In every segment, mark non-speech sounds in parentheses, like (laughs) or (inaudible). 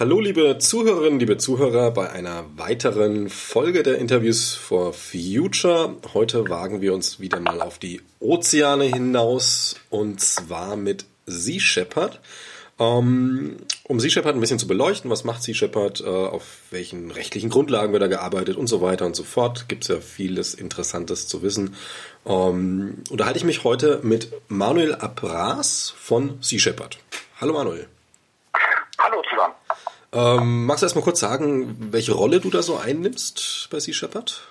Hallo liebe Zuhörerinnen, liebe Zuhörer bei einer weiteren Folge der Interviews for Future. Heute wagen wir uns wieder mal auf die Ozeane hinaus und zwar mit Sea Shepherd. Ähm, um Sea Shepherd ein bisschen zu beleuchten, was macht Sea Shepherd, äh, auf welchen rechtlichen Grundlagen wird da gearbeitet und so weiter und so fort, gibt es ja vieles Interessantes zu wissen. Ähm, unterhalte ich mich heute mit Manuel Abras von Sea Shepherd. Hallo Manuel. Hallo zusammen. Ähm, magst du erst mal kurz sagen, welche Rolle du da so einnimmst bei Sea Shepherd?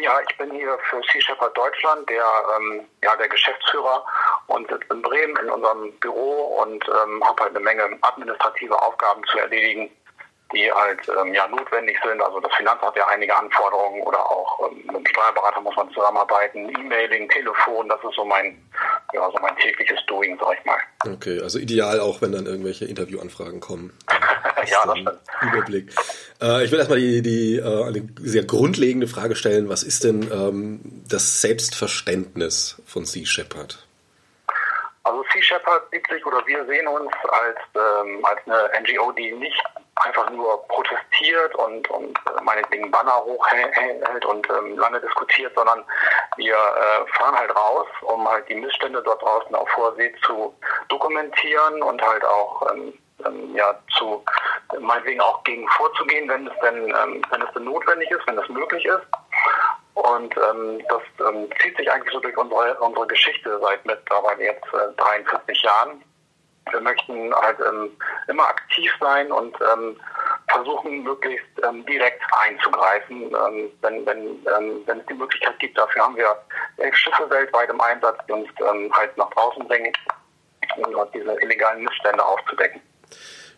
Ja, ich bin hier für Sea Shepherd Deutschland der, ähm, ja, der Geschäftsführer und sitze in Bremen in unserem Büro und ähm, habe halt eine Menge administrative Aufgaben zu erledigen die halt ähm, ja notwendig sind. Also das Finanzamt hat ja einige Anforderungen oder auch ähm, mit dem Steuerberater muss man zusammenarbeiten, E-Mailing, Telefon, das ist so mein, ja, so mein tägliches Doing, sag ich mal. Okay, also ideal auch, wenn dann irgendwelche Interviewanfragen kommen. (laughs) ja, das stimmt. Überblick. Äh, ich will erstmal die, die äh, eine sehr grundlegende Frage stellen. Was ist denn ähm, das Selbstverständnis von Sea Shepherd? Also Sea Shepherd sieht sich oder wir sehen uns als, ähm, als eine NGO, die nicht einfach nur protestiert und, und äh, meinetwegen Banner hochhält und ähm, lange diskutiert, sondern wir äh, fahren halt raus, um halt die Missstände dort draußen auf hoher See zu dokumentieren und halt auch ähm, ähm, ja zu meinetwegen auch gegen vorzugehen, wenn es denn ähm, wenn es denn notwendig ist, wenn es möglich ist. Und ähm, das ähm, zieht sich eigentlich so durch unsere, unsere Geschichte seit mittlerweile jetzt äh, 43 Jahren. Wir möchten halt ähm, immer aktiv sein und ähm, versuchen, möglichst ähm, direkt einzugreifen, ähm, wenn, wenn, ähm, wenn es die Möglichkeit gibt. Dafür haben wir elf Schiffe weltweit im Einsatz, die uns ähm, halt nach draußen bringen, um dort diese illegalen Missstände aufzudecken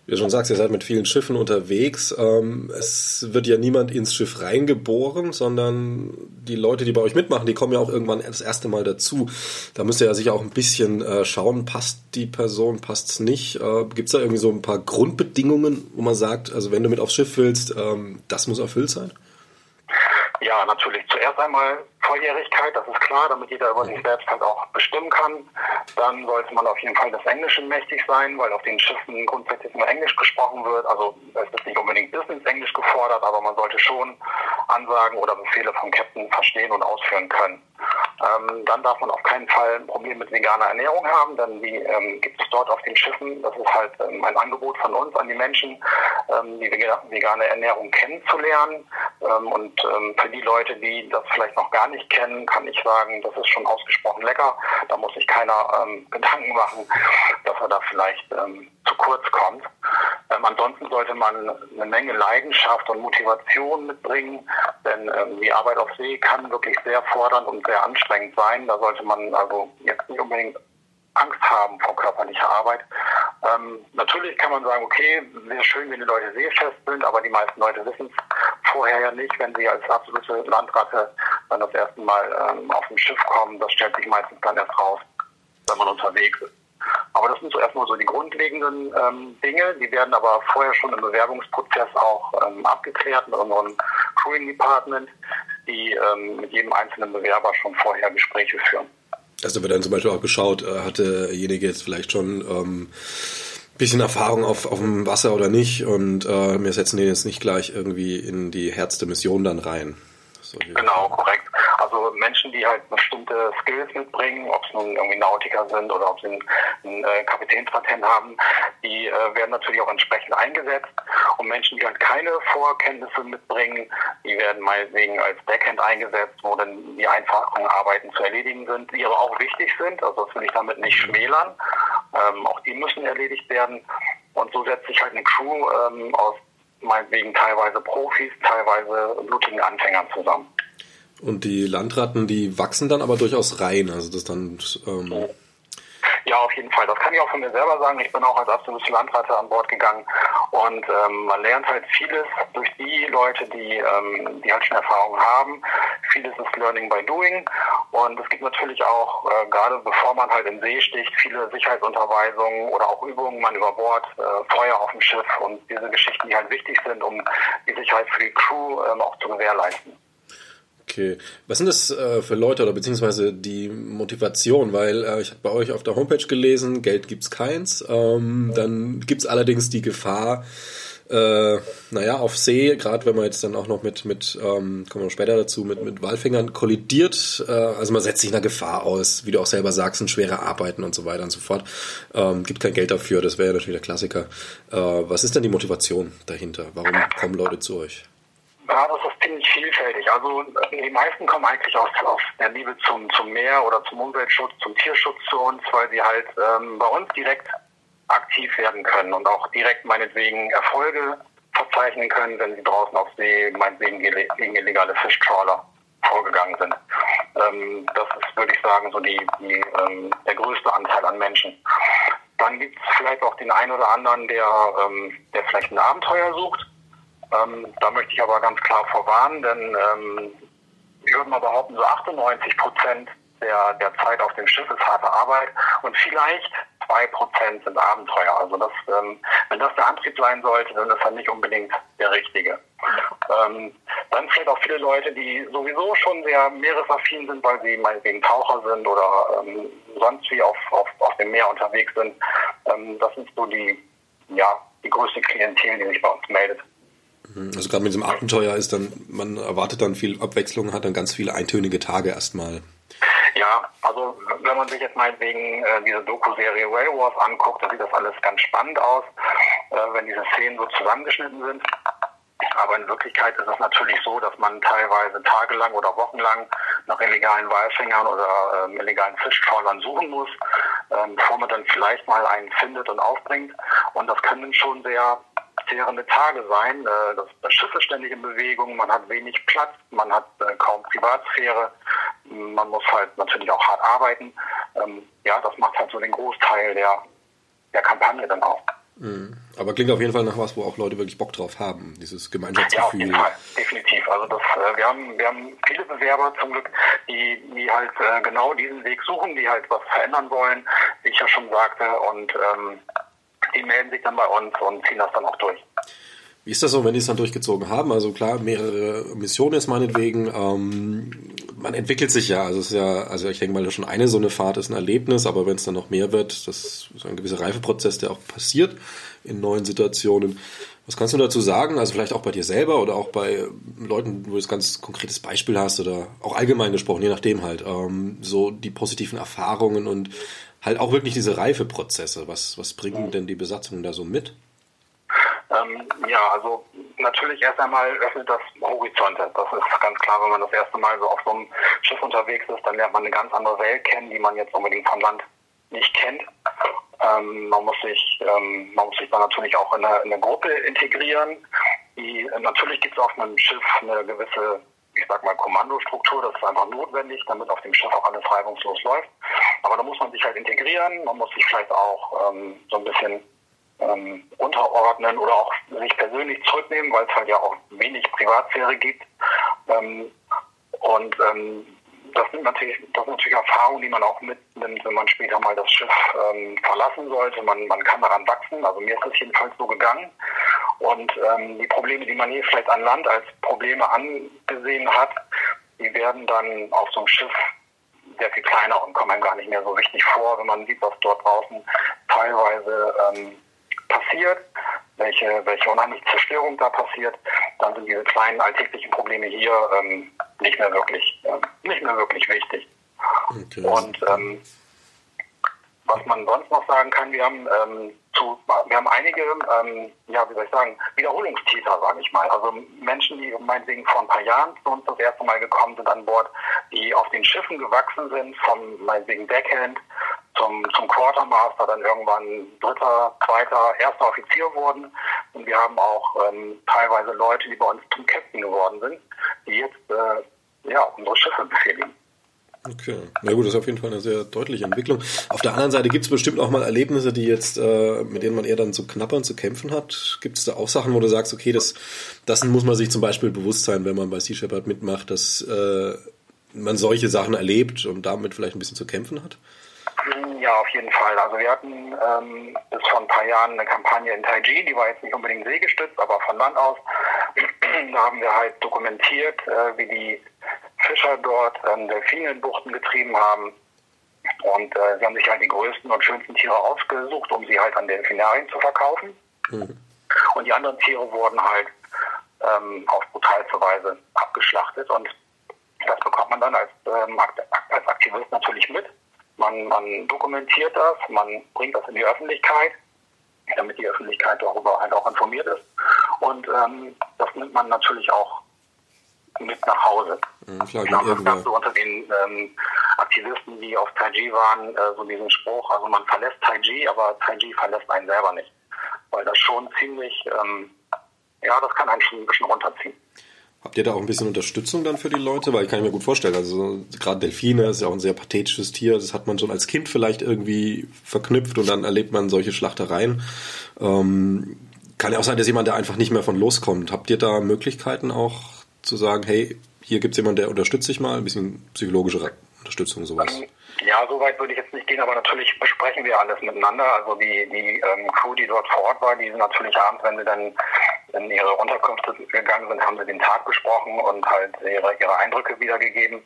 wie du schon sagst, ihr seid mit vielen Schiffen unterwegs. Ähm, es wird ja niemand ins Schiff reingeboren, sondern die Leute, die bei euch mitmachen, die kommen ja auch irgendwann das erste Mal dazu. Da müsst ihr ja sicher auch ein bisschen äh, schauen, passt die Person, passt es nicht. Äh, Gibt es da irgendwie so ein paar Grundbedingungen, wo man sagt, also wenn du mit aufs Schiff willst, ähm, das muss erfüllt sein? Ja, natürlich. Zuerst einmal Volljährigkeit, das ist klar, damit jeder über sich selbst halt auch bestimmen kann. Dann sollte man auf jeden Fall des Englischen mächtig sein, weil auf den Schiffen grundsätzlich nur Englisch gesprochen wird. Also es ist nicht unbedingt Business-Englisch gefordert, aber man sollte schon Ansagen oder Befehle vom Captain verstehen und ausführen können. Ähm, dann darf man auf keinen Fall ein Problem mit veganer Ernährung haben, denn die ähm, gibt es dort auf den Schiffen. Das ist halt ähm, ein Angebot von uns an die Menschen, ähm, die vegane Ernährung kennenzulernen. Ähm, und ähm, für die Leute, die das vielleicht noch gar nicht kennen, kann ich sagen, das ist schon ausgesprochen lecker. Da muss sich keiner Gedanken machen, dass er da vielleicht kurz kommt. ansonsten sollte man eine Menge Leidenschaft und Motivation mitbringen, denn die Arbeit auf See kann wirklich sehr fordernd und sehr anstrengend sein. Da sollte man also jetzt nicht unbedingt Angst haben vor körperlicher Arbeit. Ähm, natürlich kann man sagen, okay, wäre schön, wenn die Leute seefest sind, aber die meisten Leute wissen es vorher ja nicht, wenn sie als absolute Landratte dann das erste Mal ähm, auf dem Schiff kommen. Das stellt sich meistens dann erst raus, wenn man unterwegs ist. Aber das sind so erstmal so die grundlegenden ähm, Dinge. Die werden aber vorher schon im Bewerbungsprozess auch ähm, abgeklärt mit unserem Crewing Department, die ähm, mit jedem einzelnen Bewerber schon vorher Gespräche führen. Also wird dann zum Beispiel auch geschaut, äh, hatte derjenige jetzt vielleicht schon ähm, bisschen Erfahrung auf, auf dem Wasser oder nicht und äh, wir setzen den jetzt nicht gleich irgendwie in die Herz der Mission dann rein. So genau, korrekt. Also Menschen, die halt bestimmte Skills mitbringen, ob es nun irgendwie Nautiker sind oder ob sie einen, einen äh, Kapitänspatent haben, die äh, werden natürlich auch entsprechend eingesetzt. Und Menschen, die halt keine Vorkenntnisse mitbringen, die werden meinetwegen als Backhand eingesetzt, wo dann die einfachen Arbeiten zu erledigen sind, die aber auch wichtig sind. Also das will ich damit nicht schmälern. Ähm, auch die müssen erledigt werden. Und so setzt sich halt eine Crew ähm, aus meinetwegen teilweise Profis, teilweise blutigen Anfängern zusammen. Und die Landratten, die wachsen dann aber durchaus rein. Also das dann. Ähm ja, auf jeden Fall. Das kann ich auch von mir selber sagen. Ich bin auch als absolute Landratte an Bord gegangen und ähm, man lernt halt vieles durch die Leute, die, ähm, die halt schon Erfahrung haben. Vieles ist Learning by Doing und es gibt natürlich auch, äh, gerade bevor man halt in See sticht, viele Sicherheitsunterweisungen oder auch Übungen, man über Bord, äh, Feuer auf dem Schiff und diese Geschichten, die halt wichtig sind, um die Sicherheit für die Crew ähm, auch zu gewährleisten. Okay. Was sind das äh, für Leute oder beziehungsweise die Motivation? Weil äh, ich habe bei euch auf der Homepage gelesen, Geld gibt's keins. Ähm, dann gibt's allerdings die Gefahr, äh, naja, auf See, gerade wenn man jetzt dann auch noch mit, mit ähm, kommen wir später dazu, mit, mit Walfängern kollidiert, äh, also man setzt sich einer Gefahr aus, wie du auch selber sagst, sind schwere Arbeiten und so weiter und so fort. Ähm, gibt kein Geld dafür, das wäre ja natürlich der Klassiker. Äh, was ist denn die Motivation dahinter? Warum kommen Leute zu euch? Ja, das ist ziemlich vielfältig. Also die meisten kommen eigentlich aus, aus der Liebe zum, zum Meer oder zum Umweltschutz, zum Tierschutz zu uns, weil sie halt ähm, bei uns direkt aktiv werden können und auch direkt meinetwegen Erfolge verzeichnen können, wenn sie draußen auf See meinetwegen gegen illegale Fischtrawler vorgegangen sind. Ähm, das ist, würde ich sagen, so die, die ähm, der größte Anteil an Menschen. Dann gibt es vielleicht auch den einen oder anderen, der, ähm, der vielleicht ein Abenteuer sucht. Ähm, da möchte ich aber ganz klar vorwarnen, denn ähm, ich würde mal behaupten, so 98 Prozent der, der Zeit auf dem Schiff ist harte Arbeit und vielleicht zwei Prozent sind Abenteuer. Also das, ähm, wenn das der Antrieb sein sollte, dann ist er nicht unbedingt der richtige. Ähm, dann vielleicht auch viele Leute, die sowieso schon sehr meeresaffin sind, weil sie meinetwegen Taucher sind oder ähm, sonst wie auf, auf, auf dem Meer unterwegs sind. Ähm, das sind so die, ja, die größte Klientel, die sich bei uns meldet. Also gerade mit diesem Abenteuer ist dann, man erwartet dann viel Abwechslung, hat dann ganz viele eintönige Tage erstmal. Ja, also wenn man sich jetzt meinetwegen äh, diese Doku-Serie Whale Wars anguckt, da sieht das alles ganz spannend aus, äh, wenn diese Szenen so zusammengeschnitten sind. Aber in Wirklichkeit ist es natürlich so, dass man teilweise tagelang oder wochenlang nach illegalen Walfängern oder ähm, illegalen Fischtrawlern suchen muss, ähm, bevor man dann vielleicht mal einen findet und aufbringt. Und das können schon sehr zehrende Tage sein. Äh, das, das Schiff ist ständig in Bewegung, man hat wenig Platz, man hat äh, kaum Privatsphäre, man muss halt natürlich auch hart arbeiten. Ähm, ja, das macht halt so den Großteil der, der Kampagne dann auch. Mhm. Aber klingt auf jeden Fall nach was, wo auch Leute wirklich Bock drauf haben, dieses Gemeinschaftsgefühl. Ja, auf jeden Fall, definitiv. Also das, äh, wir haben, wir haben viele Bewerber zum Glück, die, die halt äh, genau diesen Weg suchen, die halt was verändern wollen, wie ich ja schon sagte, und ähm, die melden sich dann bei uns und ziehen das dann auch durch. Wie ist das so, wenn die es dann durchgezogen haben? Also klar, mehrere Missionen ist meinetwegen. Ähm, man entwickelt sich ja. Also es ist ja, also ich denke mal, schon eine so eine Fahrt ist ein Erlebnis, aber wenn es dann noch mehr wird, das ist ein gewisser Reifeprozess, der auch passiert in neuen Situationen. Was kannst du dazu sagen? Also vielleicht auch bei dir selber oder auch bei Leuten, wo du ein ganz konkretes Beispiel hast oder auch allgemein gesprochen, je nachdem halt. Ähm, so die positiven Erfahrungen und halt auch wirklich diese Reifeprozesse. Was, was bringen denn die Besatzungen da so mit? Ähm, ja, also natürlich erst einmal öffnet das Horizonte. Das ist ganz klar, wenn man das erste Mal so auf so einem Schiff unterwegs ist, dann lernt man eine ganz andere Welt kennen, die man jetzt unbedingt vom Land nicht kennt. Ähm, man muss sich, ähm, man muss sich dann natürlich auch in eine, in eine Gruppe integrieren. Die, natürlich gibt es auf einem Schiff eine gewisse, ich sag mal, Kommandostruktur. Das ist einfach notwendig, damit auf dem Schiff auch alles reibungslos läuft. Aber da muss man sich halt integrieren. Man muss sich vielleicht auch ähm, so ein bisschen ähm, unterordnen oder auch sich persönlich zurücknehmen, weil es halt ja auch wenig Privatsphäre gibt. Ähm, und ähm, das sind natürlich, das sind natürlich Erfahrungen, die man auch mitnimmt, wenn man später mal das Schiff ähm, verlassen sollte. Man, man kann daran wachsen. Also mir ist es jedenfalls so gegangen. Und ähm, die Probleme, die man hier vielleicht an Land als Probleme angesehen hat, die werden dann auf so einem Schiff sehr viel kleiner und kommen einem gar nicht mehr so richtig vor, wenn man sieht, was dort draußen teilweise ähm, passiert, welche, welche unheimliche Zerstörung da passiert, dann sind diese kleinen alltäglichen Probleme hier ähm, nicht mehr wirklich äh, nicht mehr wirklich wichtig. Okay. Und ähm, was man sonst noch sagen kann, wir haben ähm, zu, wir haben einige, ähm, ja, wie soll ich sagen, Wiederholungstäter, sage ich mal. Also Menschen, die meinetwegen vor ein paar Jahren zu uns das erste Mal gekommen sind an Bord, die auf den Schiffen gewachsen sind, vom meinetwegen Deckhand zum, zum Quartermaster, dann irgendwann dritter, zweiter, erster Offizier wurden. Und wir haben auch ähm, teilweise Leute, die bei uns zum Captain geworden sind, die jetzt äh, ja, unsere Schiffe befehligen. Okay, na gut, das ist auf jeden Fall eine sehr deutliche Entwicklung. Auf der anderen Seite gibt es bestimmt auch mal Erlebnisse, die jetzt, äh, mit denen man eher dann zu knappern, zu kämpfen hat. Gibt es da auch Sachen, wo du sagst, okay, das, das muss man sich zum Beispiel bewusst sein, wenn man bei Sea Shepherd mitmacht, dass äh, man solche Sachen erlebt und damit vielleicht ein bisschen zu kämpfen hat? Ja, auf jeden Fall. Also wir hatten ähm, bis vor ein paar Jahren eine Kampagne in Taiji, die war jetzt nicht unbedingt seegestützt, aber von Land aus. (clears throat) da haben wir halt dokumentiert, äh, wie die Fischer dort ähm, Delfine in Buchten getrieben haben. Und äh, sie haben sich halt die größten und schönsten Tiere ausgesucht, um sie halt an Delfinarien zu verkaufen. Mhm. Und die anderen Tiere wurden halt ähm, auf brutalste Weise abgeschlachtet. Und das bekommt man dann als, ähm, als Aktivist natürlich mit. Man, man dokumentiert das, man bringt das in die Öffentlichkeit, damit die Öffentlichkeit darüber halt auch informiert ist. Und ähm, das nimmt man natürlich auch mit nach Hause. Mhm, klar, ich glaube, es gab so unter den ähm, Aktivisten, die auf Taiji waren, äh, so diesen Spruch, also man verlässt Taiji, aber Taiji verlässt einen selber nicht. Weil das schon ziemlich, ähm, ja, das kann einen schon ein bisschen runterziehen. Habt ihr da auch ein bisschen Unterstützung dann für die Leute? Weil ich kann mir gut vorstellen, also gerade Delfine ist ja auch ein sehr pathetisches Tier. Das hat man schon als Kind vielleicht irgendwie verknüpft und dann erlebt man solche Schlachtereien. Ähm, kann ja auch sein, dass jemand da einfach nicht mehr von loskommt. Habt ihr da Möglichkeiten auch zu sagen, hey, hier gibt es jemanden, der unterstützt sich mal, ein bisschen psychologische Unterstützung, sowas? Ja, so weit würde ich jetzt nicht gehen, aber natürlich besprechen wir alles miteinander. Also die, die ähm, Crew, die dort vor Ort war, die sind natürlich abends, wenn sie dann in ihre Unterkünfte gegangen sind, haben sie den Tag besprochen und halt ihre, ihre Eindrücke wiedergegeben.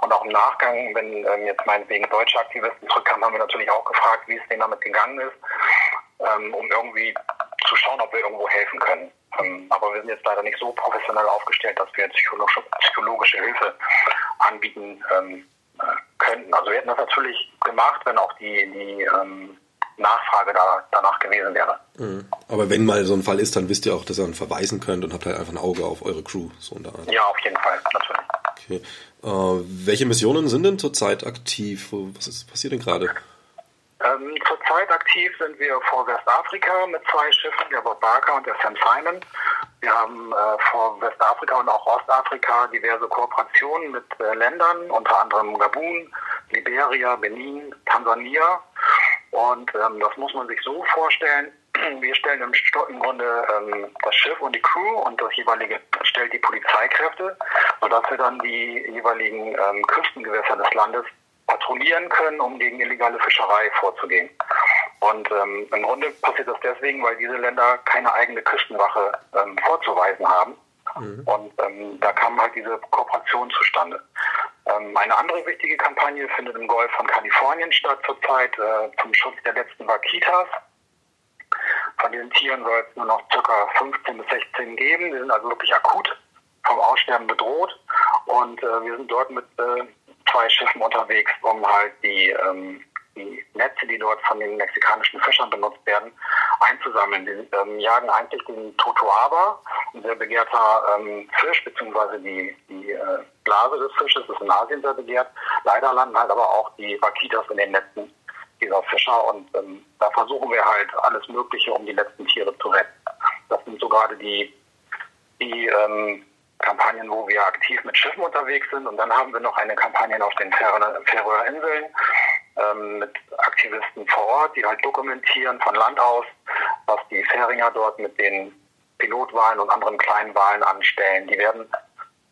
Und auch im Nachgang, wenn ähm, jetzt meinetwegen deutsche Aktivisten zurückkamen, haben wir natürlich auch gefragt, wie es denen damit gegangen ist, ähm, um irgendwie zu schauen, ob wir irgendwo helfen können. Ähm, aber wir sind jetzt leider nicht so professionell aufgestellt, dass wir psychologische, psychologische Hilfe anbieten ähm, äh, könnten. Also wir hätten das natürlich gemacht, wenn auch die, die ähm, Nachfrage da, danach gewesen wäre. Mhm. Aber wenn mal so ein Fall ist, dann wisst ihr auch, dass ihr dann verweisen könnt und habt halt einfach ein Auge auf eure Crew. So in der Art. Ja, auf jeden Fall, natürlich. Okay. Äh, welche Missionen sind denn zurzeit aktiv? Was ist passiert denn gerade? Ähm, zurzeit aktiv sind wir vor Westafrika mit zwei Schiffen, der Bob Barker und der Sam Simon. Wir haben äh, vor Westafrika und auch Ostafrika diverse Kooperationen mit äh, Ländern, unter anderem Gabun, Liberia, Benin, Tansania. Und ähm, das muss man sich so vorstellen. (clears throat) Wir stellen im, im Grunde ähm, das Schiff und die Crew und das jeweilige stellt die Polizeikräfte, sodass wir dann die jeweiligen ähm, Küstengewässer des Landes patrouillieren können, um gegen illegale Fischerei vorzugehen. Und ähm, im Grunde passiert das deswegen, weil diese Länder keine eigene Küstenwache ähm, vorzuweisen haben. Mhm. Und ähm, da kam halt diese Kooperation zustande. Ähm, eine andere wichtige Kampagne findet im Golf von Kalifornien statt zurzeit äh, zum Schutz der letzten Vaquitas. Von diesen Tieren soll es nur noch ca. 15 bis 16 geben. Die sind also wirklich akut vom Aussterben bedroht. Und äh, wir sind dort mit äh, zwei Schiffen unterwegs, um halt die, ähm, die Netze, die dort von den mexikanischen Fischern benutzt werden, einzusammeln. Die ähm, jagen eigentlich den Totoaba, sehr begehrter ähm, Fisch, beziehungsweise die, die äh, Blase des Fisches ist in Asien sehr begehrt. Leider landen halt aber auch die Vaquitas in den Netzen dieser Fischer und ähm, da versuchen wir halt alles Mögliche, um die letzten Tiere zu retten. Das sind so gerade die, die ähm, Kampagnen, wo wir aktiv mit Schiffen unterwegs sind. Und dann haben wir noch eine Kampagne auf den Färöer Inseln ähm, mit Aktivisten vor Ort, die halt dokumentieren von Land aus, was die Färinger dort mit den Pilotwahlen und anderen kleinen Wahlen anstellen. Die werden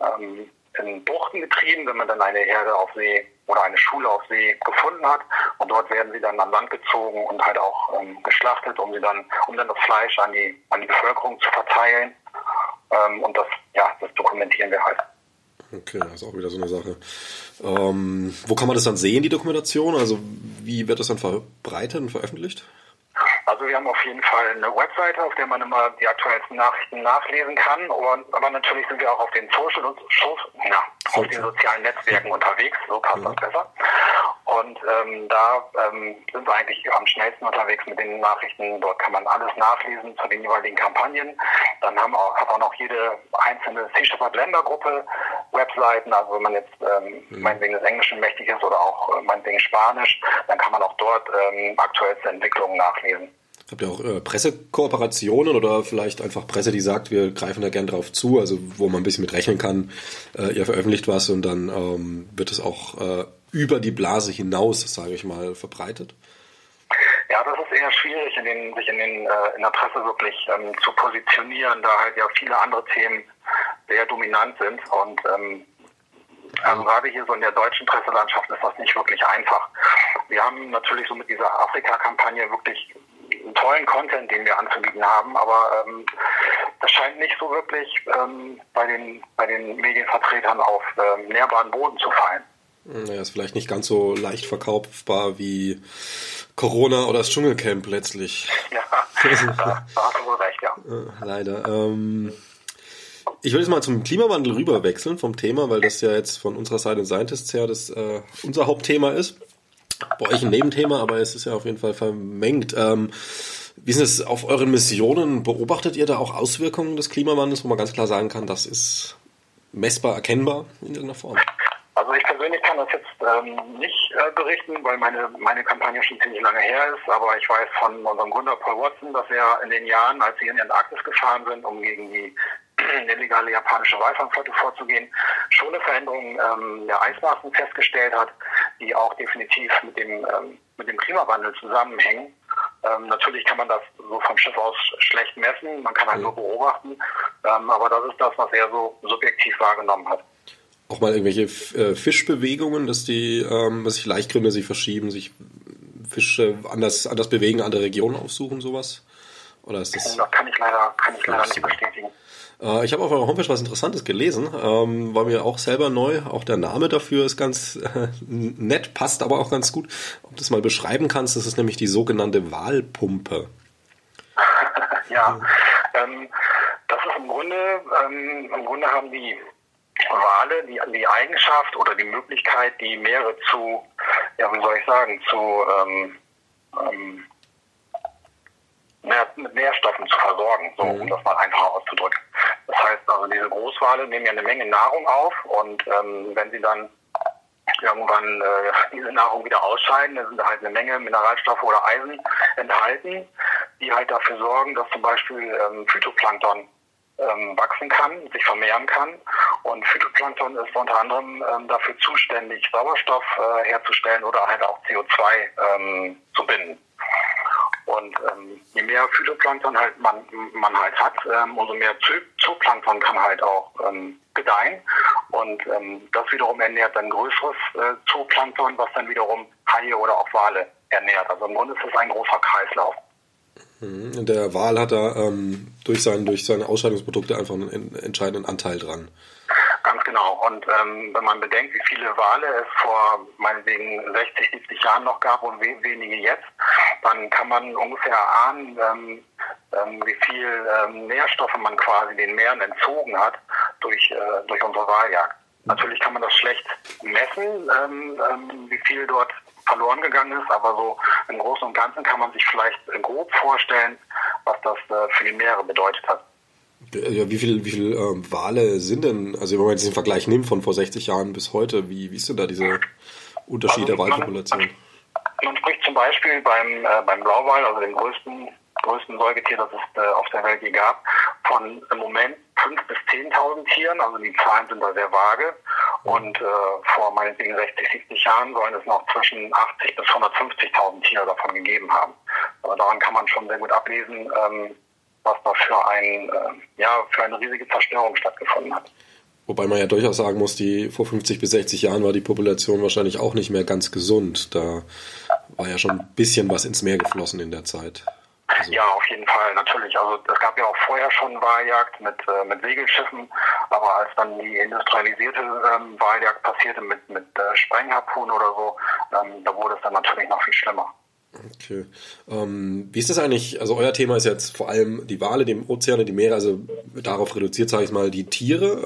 ähm, in Buchten getrieben, wenn man dann eine Herde auf See oder eine Schule auf See gefunden hat. Und dort werden sie dann an Land gezogen und halt auch ähm, geschlachtet, um sie dann, um dann das Fleisch an die, an die Bevölkerung zu verteilen. Ähm, und das, ja, das dokumentieren wir halt. Okay, das ist auch wieder so eine Sache. Ähm, wo kann man das dann sehen, die Dokumentation? Also wie wird das dann verbreitet und veröffentlicht? Also wir haben auf jeden Fall eine Webseite, auf der man immer die aktuellsten Nachrichten nachlesen kann. Aber, aber natürlich sind wir auch auf den Social, Social, ja, auf den sozialen Netzwerken unterwegs. So passt ja. das besser. Und ähm, da ähm, sind wir eigentlich am schnellsten unterwegs mit den Nachrichten. Dort kann man alles nachlesen zu den jeweiligen Kampagnen. Dann haben auch, hat auch noch jede einzelne Sea Shepherd Ländergruppe Webseiten. Also wenn man jetzt ähm, mhm. meinetwegen des Englischen mächtig ist oder auch äh, meinetwegen Spanisch, dann kann man auch dort ähm, aktuellste Entwicklungen nachlesen. Habt ihr auch äh, Pressekooperationen oder vielleicht einfach Presse, die sagt, wir greifen da gern drauf zu, also wo man ein bisschen mit rechnen kann, äh, ihr veröffentlicht was und dann ähm, wird es auch äh, über die Blase hinaus, sage ich mal, verbreitet? Ja, das ist eher schwierig, in den, sich in, den, äh, in der Presse wirklich ähm, zu positionieren, da halt ja viele andere Themen sehr dominant sind. Und ähm, also gerade hier so in der deutschen Presselandschaft ist das nicht wirklich einfach. Wir haben natürlich so mit dieser Afrika-Kampagne wirklich tollen Content, den wir anzubieten haben, aber ähm, das scheint nicht so wirklich ähm, bei, den, bei den Medienvertretern auf ähm, nährbaren Boden zu fallen. Naja, ist vielleicht nicht ganz so leicht verkaufbar wie Corona oder das Dschungelcamp letztlich. (laughs) Ja, da hast du wohl recht, ja. Äh, leider. Ähm, ich will jetzt mal zum Klimawandel rüber wechseln vom Thema, weil das ja jetzt von unserer Seite Scientists her das äh, unser Hauptthema ist. Bei euch ein Nebenthema, aber es ist ja auf jeden Fall vermengt. Ähm, wie ist es auf euren Missionen? Beobachtet ihr da auch Auswirkungen des Klimawandels, wo man ganz klar sagen kann, das ist messbar erkennbar in irgendeiner Form? Also ich persönlich kann das jetzt ähm, nicht äh, berichten, weil meine, meine Kampagne schon ziemlich lange her ist, aber ich weiß von unserem Gründer Paul Watson, dass er in den Jahren, als sie in die Antarktis gefahren sind, um gegen die (clears throat) illegale japanische Walfangflotte vorzugehen, schon eine Veränderung ähm, der Eismaßen festgestellt hat, die auch definitiv mit dem, ähm, mit dem Klimawandel zusammenhängen. Ähm, natürlich kann man das so vom Schiff aus schlecht messen, man kann halt nur beobachten, ähm, aber das ist das, was er so subjektiv wahrgenommen hat. Auch mal irgendwelche äh, Fischbewegungen, dass die, ähm, dass sich Leichtgründe sich verschieben, sich Fische anders, anders bewegen, andere Regionen aufsuchen, sowas? Oder ist das? Das kann ich leider, kann ich leider nicht bestätigen. Äh, ich habe auf eurer Homepage was Interessantes gelesen, ähm, war mir auch selber neu. Auch der Name dafür ist ganz äh, nett, passt aber auch ganz gut. Ob du das mal beschreiben kannst, das ist nämlich die sogenannte Wahlpumpe. (laughs) ja, ähm, das ist im Grunde, ähm, im Grunde haben die Wale die, die Eigenschaft oder die Möglichkeit, die Meere zu, ja, wie soll ich sagen, zu ähm, ähm, mit Nährstoffen zu versorgen, so, um mhm. das mal einfach auszudrücken. Das heißt also, diese Großwale nehmen ja eine Menge Nahrung auf und ähm, wenn sie dann irgendwann äh, diese Nahrung wieder ausscheiden, dann sind da halt eine Menge Mineralstoffe oder Eisen enthalten, die halt dafür sorgen, dass zum Beispiel ähm, Phytoplankton ähm, wachsen kann, sich vermehren kann. Und Phytoplankton ist unter anderem ähm, dafür zuständig, Sauerstoff äh, herzustellen oder halt auch CO2 ähm, zu binden. Und ähm, je mehr Phytoplankton halt man, man halt hat, ähm, umso mehr Zooplankton kann halt auch ähm, gedeihen. Und ähm, das wiederum ernährt dann größeres äh, Zooplankton, was dann wiederum Haie oder auch Wale ernährt. Also im Grunde ist es ein großer Kreislauf. Mhm. Der Wal hat da ähm, durch, sein, durch seine Ausscheidungsprodukte einfach einen entscheidenden Anteil dran. Ganz genau. Und ähm, wenn man bedenkt, wie viele Wale es vor meinetwegen 60, 70 Jahren noch gab und we wenige jetzt, dann kann man ungefähr ahnen, ähm, ähm, wie viel ähm, Nährstoffe man quasi den Meeren entzogen hat durch, äh, durch unsere Waljagd. Natürlich kann man das schlecht messen, ähm, ähm, wie viel dort verloren gegangen ist, aber so im Großen und Ganzen kann man sich vielleicht grob vorstellen, was das äh, für die Meere bedeutet hat. Ja, wie viele wie viel, ähm, Wale sind denn, also wenn man jetzt den Vergleich nimmt von vor 60 Jahren bis heute, wie, wie ist denn da dieser Unterschied also, der Walpopulation? Man, man, spricht zum Beispiel beim, äh, beim Blauwal, also dem größten, größten Säugetier, das es äh, auf der Welt je gab, von im Moment 5.000 bis 10.000 Tieren, also die Zahlen sind da sehr vage. Und äh, vor meinetwegen 60, 70 Jahren sollen es noch zwischen 80 bis 150.000 Tiere davon gegeben haben. Aber daran kann man schon sehr gut ablesen, ähm, was da für, ein, äh, ja, für eine riesige Zerstörung stattgefunden hat. Wobei man ja durchaus sagen muss, die vor 50 bis 60 Jahren war die Population wahrscheinlich auch nicht mehr ganz gesund. Da war ja schon ein bisschen was ins Meer geflossen in der Zeit. Also ja, auf jeden Fall, natürlich. Also es gab ja auch vorher schon Wahljagd mit, äh, mit Segelschiffen, aber als dann die industrialisierte ähm, Wahljagd passierte mit, mit äh, Sprengharpunen oder so, ähm, da wurde es dann natürlich noch viel schlimmer. Okay. Ähm, wie ist das eigentlich? Also euer Thema ist jetzt vor allem die Wale, die Ozeane, die Meere, also darauf reduziert, sage ich mal, die Tiere.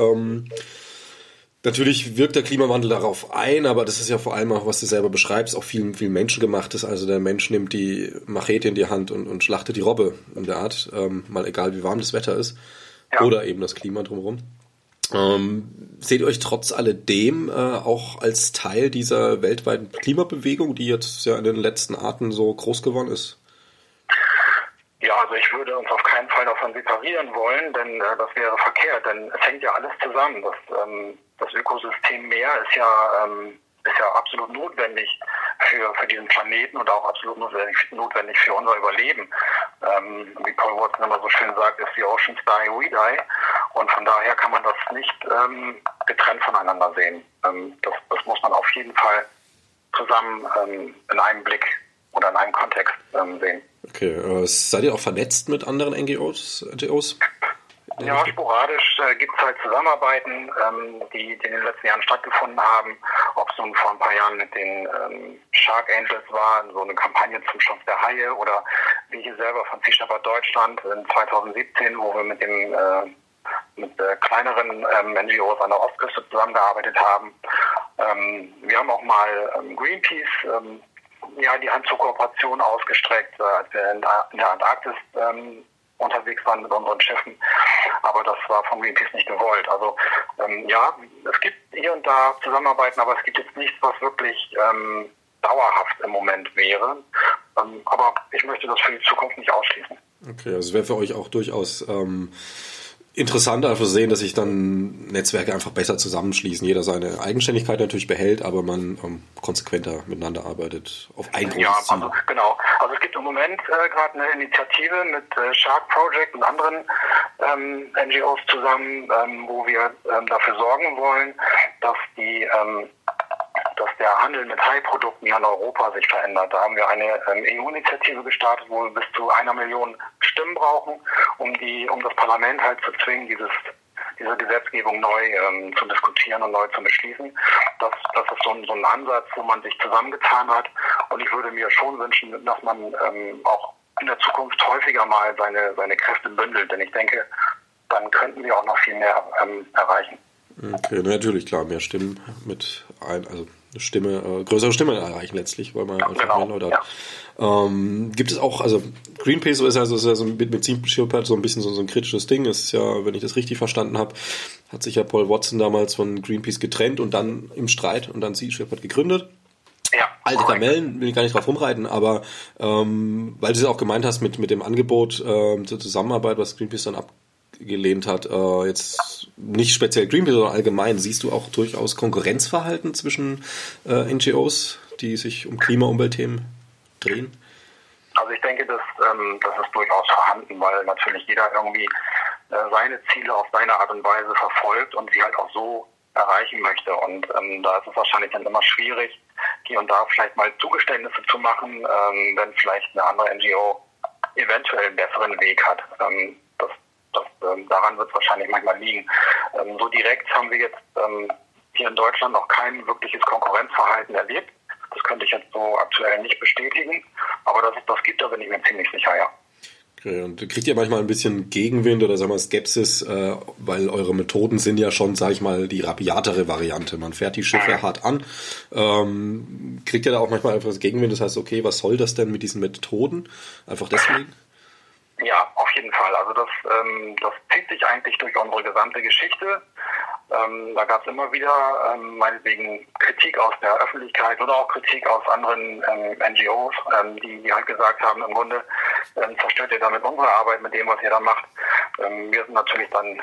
Natürlich wirkt der Klimawandel darauf ein, aber das ist ja vor allem auch, was du selber beschreibst, auch viel, viel menschengemachtes. Also der Mensch nimmt die Machete in die Hand und, und schlachtet die Robbe in der Art, ähm, mal egal wie warm das Wetter ist. Ja. Oder eben das Klima drumherum. Ähm, seht ihr euch trotz alledem äh, auch als Teil dieser weltweiten Klimabewegung, die jetzt ja in den letzten Arten so groß geworden ist? Ja, also ich würde uns auf keinen Fall davon separieren wollen, denn äh, das wäre verkehrt, denn es hängt ja alles zusammen. Das, ähm, das Ökosystem Meer ist ja, ähm, ist ja absolut notwendig für, für diesen Planeten und auch absolut notwendig, notwendig für unser Überleben. Ähm, wie Paul Watson immer so schön sagt, ist die Oceans die, we die. Und von daher kann man das nicht ähm, getrennt voneinander sehen. Ähm, das, das muss man auf jeden Fall zusammen ähm, in einem Blick oder in einem Kontext ähm, sehen. Okay, äh, seid ihr auch vernetzt mit anderen NGOs? NGOs? Ja, sporadisch äh, gibt es halt Zusammenarbeiten, ähm, die, die in den letzten Jahren stattgefunden haben. Ob es nun vor ein paar Jahren mit den ähm, Shark Angels war, so eine Kampagne zum Schutz der Haie oder wie hier selber von Sea Shepherd Deutschland in 2017, wo wir mit dem äh, mit äh, kleineren ähm, NGOs an der Ostküste zusammengearbeitet haben. Ähm, wir haben auch mal ähm, Greenpeace ähm, ja, die Hand zur Kooperation ausgestreckt, äh, als wir in, in der Antarktis ähm, unterwegs waren mit unseren Schiffen. Aber das war von Greenpeace nicht gewollt. Also ähm, ja, es gibt hier und da Zusammenarbeiten, aber es gibt jetzt nichts, was wirklich ähm, dauerhaft im Moment wäre. Ähm, aber ich möchte das für die Zukunft nicht ausschließen. Okay, also wäre für euch auch durchaus ähm, interessant einfach sehen, dass sich dann Netzwerke einfach besser zusammenschließen. Jeder seine Eigenständigkeit natürlich behält, aber man ähm, konsequenter miteinander arbeitet auf ein großes ja, also, genau. Also es gibt im Moment äh, gerade eine Initiative mit äh, Shark Project und anderen ähm, NGOs zusammen, ähm, wo wir ähm, dafür sorgen wollen, dass die ähm, dass der Handel mit Hai-Produkten hier in Europa sich verändert. Da haben wir eine ähm, EU-Initiative gestartet, wo wir bis zu einer Million Stimmen brauchen, um die, um das Parlament halt zu zwingen, dieses diese Gesetzgebung neu ähm, zu diskutieren und neu zu beschließen. Das, das ist so ein, so ein Ansatz, wo man sich zusammengetan hat. Und ich würde mir schon wünschen, dass man ähm, auch in der Zukunft häufiger mal seine, seine Kräfte bündelt. Denn ich denke, dann könnten wir auch noch viel mehr ähm, erreichen. Okay, natürlich, klar, mehr Stimmen mit ein, also eine Stimme, äh, größere Stimme erreichen letztlich, weil man ja, einfach genau, mehr Leute hat. Ja. Ähm, gibt es auch, also Greenpeace ist also, ist also mit, mit Sea Shepherd so ein bisschen so, so ein kritisches Ding. Ist ja, wenn ich das richtig verstanden habe, hat sich ja Paul Watson damals von Greenpeace getrennt und dann im Streit und dann Sea Shepherd gegründet. Ja, Alte Kamellen, will ich gar nicht drauf rumreiten, aber ähm, weil du es auch gemeint hast mit, mit dem Angebot äh, zur Zusammenarbeit, was Greenpeace dann ab gelehnt hat, äh, jetzt nicht speziell Greenpeace, sondern allgemein, siehst du auch durchaus Konkurrenzverhalten zwischen äh, NGOs, die sich um Klima- und Umweltthemen drehen? Also ich denke, das, ähm, das ist durchaus vorhanden, weil natürlich jeder irgendwie äh, seine Ziele auf seine Art und Weise verfolgt und sie halt auch so erreichen möchte. Und ähm, da ist es wahrscheinlich dann immer schwierig, hier und da vielleicht mal Zugeständnisse zu machen, ähm, wenn vielleicht eine andere NGO eventuell einen besseren Weg hat. Ähm, ähm, daran wird es wahrscheinlich manchmal liegen. Ähm, so direkt haben wir jetzt ähm, hier in Deutschland noch kein wirkliches Konkurrenzverhalten erlebt. Das könnte ich jetzt so aktuell nicht bestätigen, aber dass es das gibt, da bin ich mir ziemlich sicher, ja. Okay, und kriegt ihr manchmal ein bisschen Gegenwind oder sagen wir Skepsis, äh, weil eure Methoden sind ja schon, sag ich mal, die rabiatere Variante. Man fährt die Schiffe hart an. Ähm, kriegt ihr da auch manchmal einfach Gegenwind? Das heißt, okay, was soll das denn mit diesen Methoden? Einfach deswegen? Ja, auf jeden Fall. Also das, ähm, das zieht sich eigentlich durch unsere gesamte Geschichte. Ähm, da gab es immer wieder ähm, meinetwegen Kritik aus der Öffentlichkeit oder auch Kritik aus anderen ähm, NGOs, ähm, die, die halt gesagt haben, im Grunde ähm, zerstört ihr damit unsere Arbeit mit dem, was ihr da macht. Ähm, wir sind natürlich dann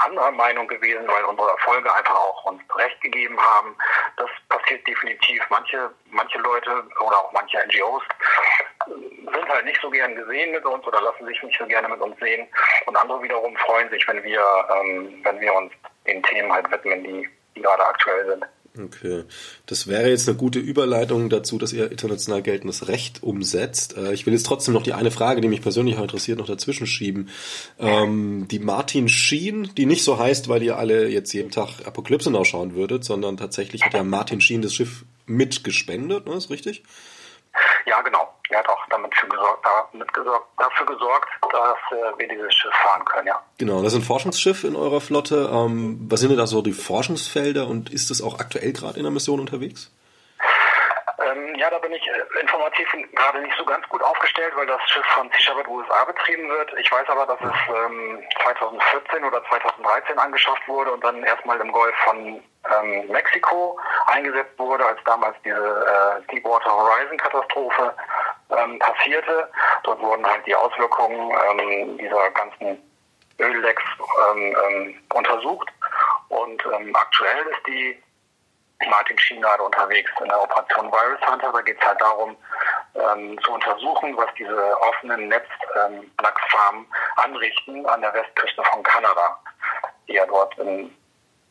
anderer Meinung gewesen, weil unsere Erfolge einfach auch uns recht gegeben haben. Das passiert definitiv. Manche, manche Leute oder auch manche NGOs sind halt nicht so gern gesehen mit uns oder lassen sich nicht so gerne mit uns sehen. Und andere wiederum freuen sich, wenn wir, wenn wir uns den Themen halt widmen, die, die gerade aktuell sind. Okay, das wäre jetzt eine gute Überleitung dazu, dass ihr international geltendes Recht umsetzt. Äh, ich will jetzt trotzdem noch die eine Frage, die mich persönlich interessiert, noch dazwischen schieben. Ähm, die Martin Sheen, die nicht so heißt, weil ihr alle jetzt jeden Tag Apokalypse nachschauen würdet, sondern tatsächlich hat ja Martin Sheen das Schiff mitgespendet, ne? Ist richtig? Ja, genau. Er hat auch damit für gesorgt, damit gesorgt, dafür gesorgt, dass äh, wir dieses Schiff fahren können, ja. Genau, das ist ein Forschungsschiff in eurer Flotte. Ähm, was sind denn da so die Forschungsfelder und ist es auch aktuell gerade in der Mission unterwegs? Ähm, ja, da bin ich äh, informativ gerade nicht so ganz gut aufgestellt, weil das Schiff von Sea Shepherd USA betrieben wird. Ich weiß aber, dass es ähm, 2014 oder 2013 angeschafft wurde und dann erstmal im Golf von ähm, Mexiko eingesetzt wurde, als damals diese äh, Deepwater Horizon Katastrophe ähm, passierte. Dort wurden halt die Auswirkungen ähm, dieser ganzen Öllecks ähm, ähm, untersucht. Und ähm, aktuell ist die Martin Schien gerade unterwegs in der Operation Virus Hunter. Da geht es halt darum, ähm, zu untersuchen, was diese offenen Netzlachsfarmen anrichten an der Westküste von Kanada, die ja dort in,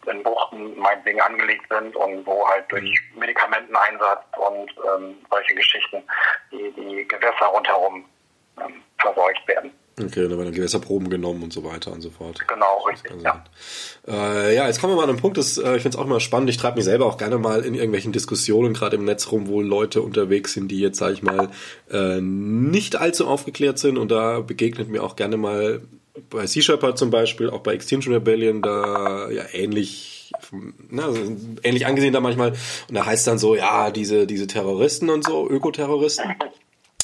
in Buchten meinetwegen angelegt sind und wo halt durch mhm. Medikamenteneinsatz und ähm, solche Geschichten die, die Gewässer rundherum ähm, verseucht werden. Okay, da werden dann Gewässerproben genommen und so weiter und so fort. Genau, richtig. Ja. Äh, ja, jetzt kommen wir mal an einen Punkt, das, äh, ich finde es auch immer spannend. Ich treibe mich selber auch gerne mal in irgendwelchen Diskussionen, gerade im Netz rum, wo Leute unterwegs sind, die jetzt, sage ich mal, äh, nicht allzu aufgeklärt sind. Und da begegnet mir auch gerne mal bei Sea Shepherd zum Beispiel, auch bei Extinction Rebellion, da ja ähnlich na, also ähnlich angesehen da manchmal. Und da heißt dann so, ja, diese, diese Terroristen und so, Ökoterroristen.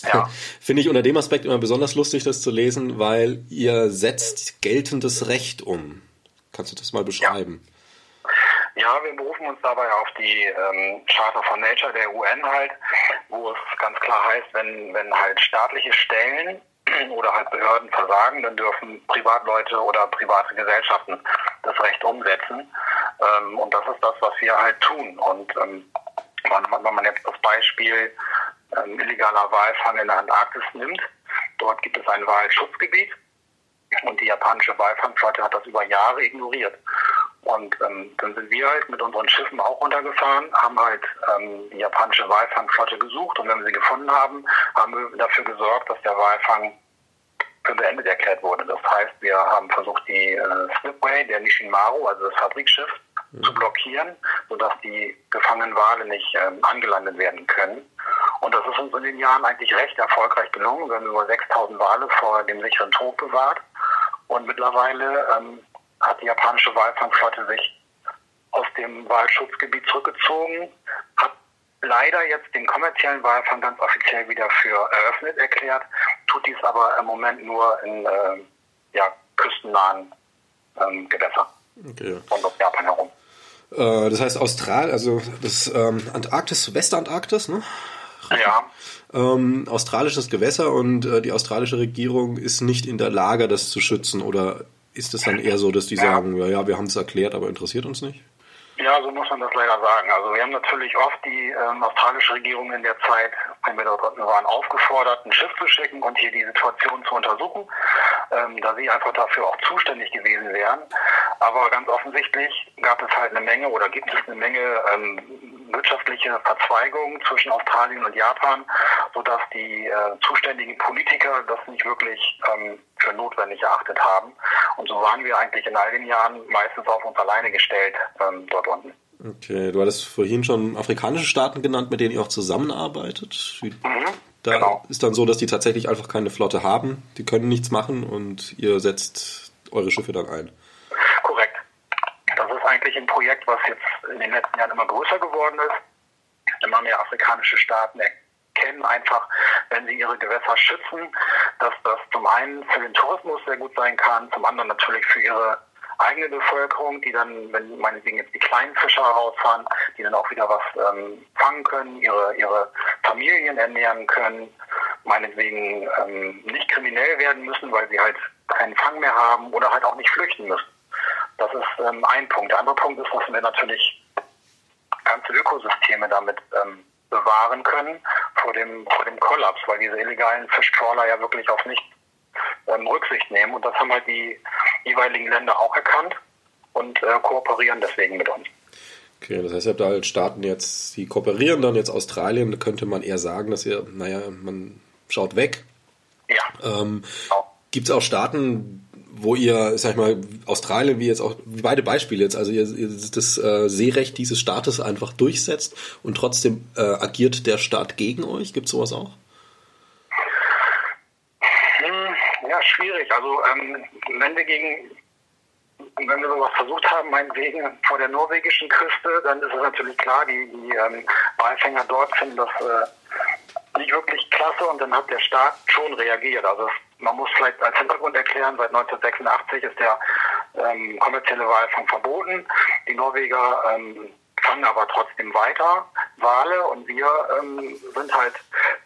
Ja. Finde ich unter dem Aspekt immer besonders lustig, das zu lesen, weil ihr setzt geltendes Recht um. Kannst du das mal beschreiben? Ja, ja wir berufen uns dabei auf die ähm, Charter for Nature der UN halt, wo es ganz klar heißt, wenn, wenn halt staatliche Stellen oder halt Behörden versagen, dann dürfen Privatleute oder private Gesellschaften das Recht umsetzen. Ähm, und das ist das, was wir halt tun. Und ähm, wenn man jetzt das Beispiel ähm, illegaler Walfang in der Antarktis nimmt. Dort gibt es ein Walschutzgebiet und die japanische Walfangflotte hat das über Jahre ignoriert. Und ähm, dann sind wir halt mit unseren Schiffen auch runtergefahren, haben halt ähm, die japanische Walfangflotte gesucht und wenn wir sie gefunden haben, haben wir dafür gesorgt, dass der Walfang für beendet erklärt wurde. Das heißt, wir haben versucht, die äh, Slipway der Nishimaru, also das Fabrikschiff, mhm. zu blockieren, sodass die gefangenen Wale nicht ähm, angelandet werden können. Und das ist uns in den Jahren eigentlich recht erfolgreich gelungen. Wir haben über 6000 Wale vor dem sicheren Tod bewahrt. Und mittlerweile ähm, hat die japanische Walfangflotte sich aus dem Walschutzgebiet zurückgezogen, hat leider jetzt den kommerziellen Walfang ganz offiziell wieder für eröffnet erklärt, tut dies aber im Moment nur in äh, ja, küstennahen ähm, Gewässern okay. rund um Japan herum. Äh, das heißt Austral, also das ähm, Antarktis, Westantarktis, ne? Ja. Ähm, australisches Gewässer und äh, die australische Regierung ist nicht in der Lage, das zu schützen. Oder ist es dann eher so, dass die ja. sagen, ja, ja, wir haben es erklärt, aber interessiert uns nicht? Ja, so muss man das leider sagen. Also wir haben natürlich oft die ähm, australische Regierung in der Zeit, wenn wir dort waren, aufgefordert, ein Schiff zu schicken und hier die Situation zu untersuchen, ähm, da sie einfach dafür auch zuständig gewesen wären. Aber ganz offensichtlich gab es halt eine Menge oder gibt es eine Menge ähm, wirtschaftliche Verzweigungen zwischen Australien und Japan, sodass die äh, zuständigen Politiker das nicht wirklich ähm, für notwendig erachtet haben. Und so waren wir eigentlich in all den Jahren meistens auf uns alleine gestellt ähm, dort unten. Okay, du hattest vorhin schon afrikanische Staaten genannt, mit denen ihr auch zusammenarbeitet. Mhm, da genau. ist dann so, dass die tatsächlich einfach keine Flotte haben, die können nichts machen und ihr setzt eure Schiffe dann ein. Korrekt. Das ist eigentlich ein Projekt, was jetzt in den letzten Jahren immer größer geworden ist. Immer mehr afrikanische Staaten erkennen einfach, wenn sie ihre Gewässer schützen, dass das zum einen für den Tourismus sehr gut sein kann, zum anderen natürlich für ihre eigene Bevölkerung, die dann, wenn meinetwegen jetzt die kleinen Fischer rausfahren, die dann auch wieder was ähm, fangen können, ihre, ihre Familien ernähren können, meinetwegen ähm, nicht kriminell werden müssen, weil sie halt keinen Fang mehr haben oder halt auch nicht flüchten müssen. Das ist ähm, ein Punkt. Der andere Punkt ist, dass wir natürlich ganze Ökosysteme damit ähm, bewahren können vor dem, vor dem Kollaps, weil diese illegalen Fischtrawler ja wirklich auf nichts ähm, Rücksicht nehmen. Und das haben halt die jeweiligen Länder auch erkannt und äh, kooperieren deswegen mit uns. Okay, das heißt, ihr habt da halt Staaten jetzt, die kooperieren, dann jetzt Australien, da könnte man eher sagen, dass ihr, naja, man schaut weg. Ja. Ähm, genau. Gibt es auch Staaten, wo ihr, sag ich mal, Australien, wie jetzt auch, wie beide Beispiele jetzt, also ihr, ihr das äh, Seerecht dieses Staates einfach durchsetzt und trotzdem äh, agiert der Staat gegen euch? Gibt es sowas auch? Hm, ja, schwierig. Also ähm, wenn wir gegen wenn wir sowas versucht haben, meinetwegen vor der norwegischen Küste, dann ist es natürlich klar, die, die ähm, Walfänger dort finden das äh, nicht wirklich klasse und dann hat der Staat schon reagiert. Also man muss vielleicht als Hintergrund erklären, seit 1986 ist der ähm, kommerzielle Walfang verboten. Die Norweger ähm, fangen aber trotzdem weiter Wale und wir ähm, sind halt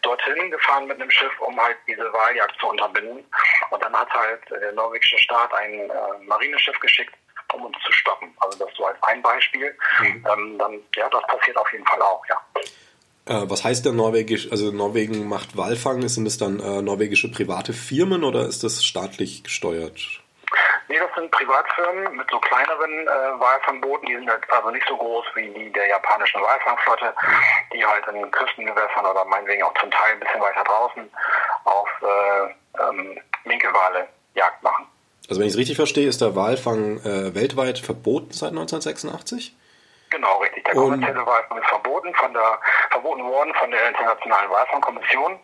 dorthin gefahren mit einem Schiff, um halt diese Waljagd zu unterbinden. Und dann hat halt der norwegische Staat ein äh, Marineschiff geschickt, um uns zu stoppen. Also das so als ein Beispiel. Mhm. Ähm, dann, ja, das passiert auf jeden Fall auch, ja. Äh, was heißt denn Norwegisch? Also Norwegen macht Walfang. Sind es dann äh, norwegische private Firmen oder ist das staatlich gesteuert? Nee, das sind Privatfirmen mit so kleineren äh, Walfangbooten. Die sind halt also nicht so groß wie die der japanischen Walfangflotte, die halt in Küstengewässern oder meinetwegen auch zum Teil ein bisschen weiter draußen auf äh, ähm, Minkelwale Jagd machen. Also wenn ich es richtig verstehe, ist der Walfang äh, weltweit verboten seit 1986? Genau, richtig. Der kommerzielle Walfang ist verboten, von der, verboten worden von der Internationalen Walfangkommission.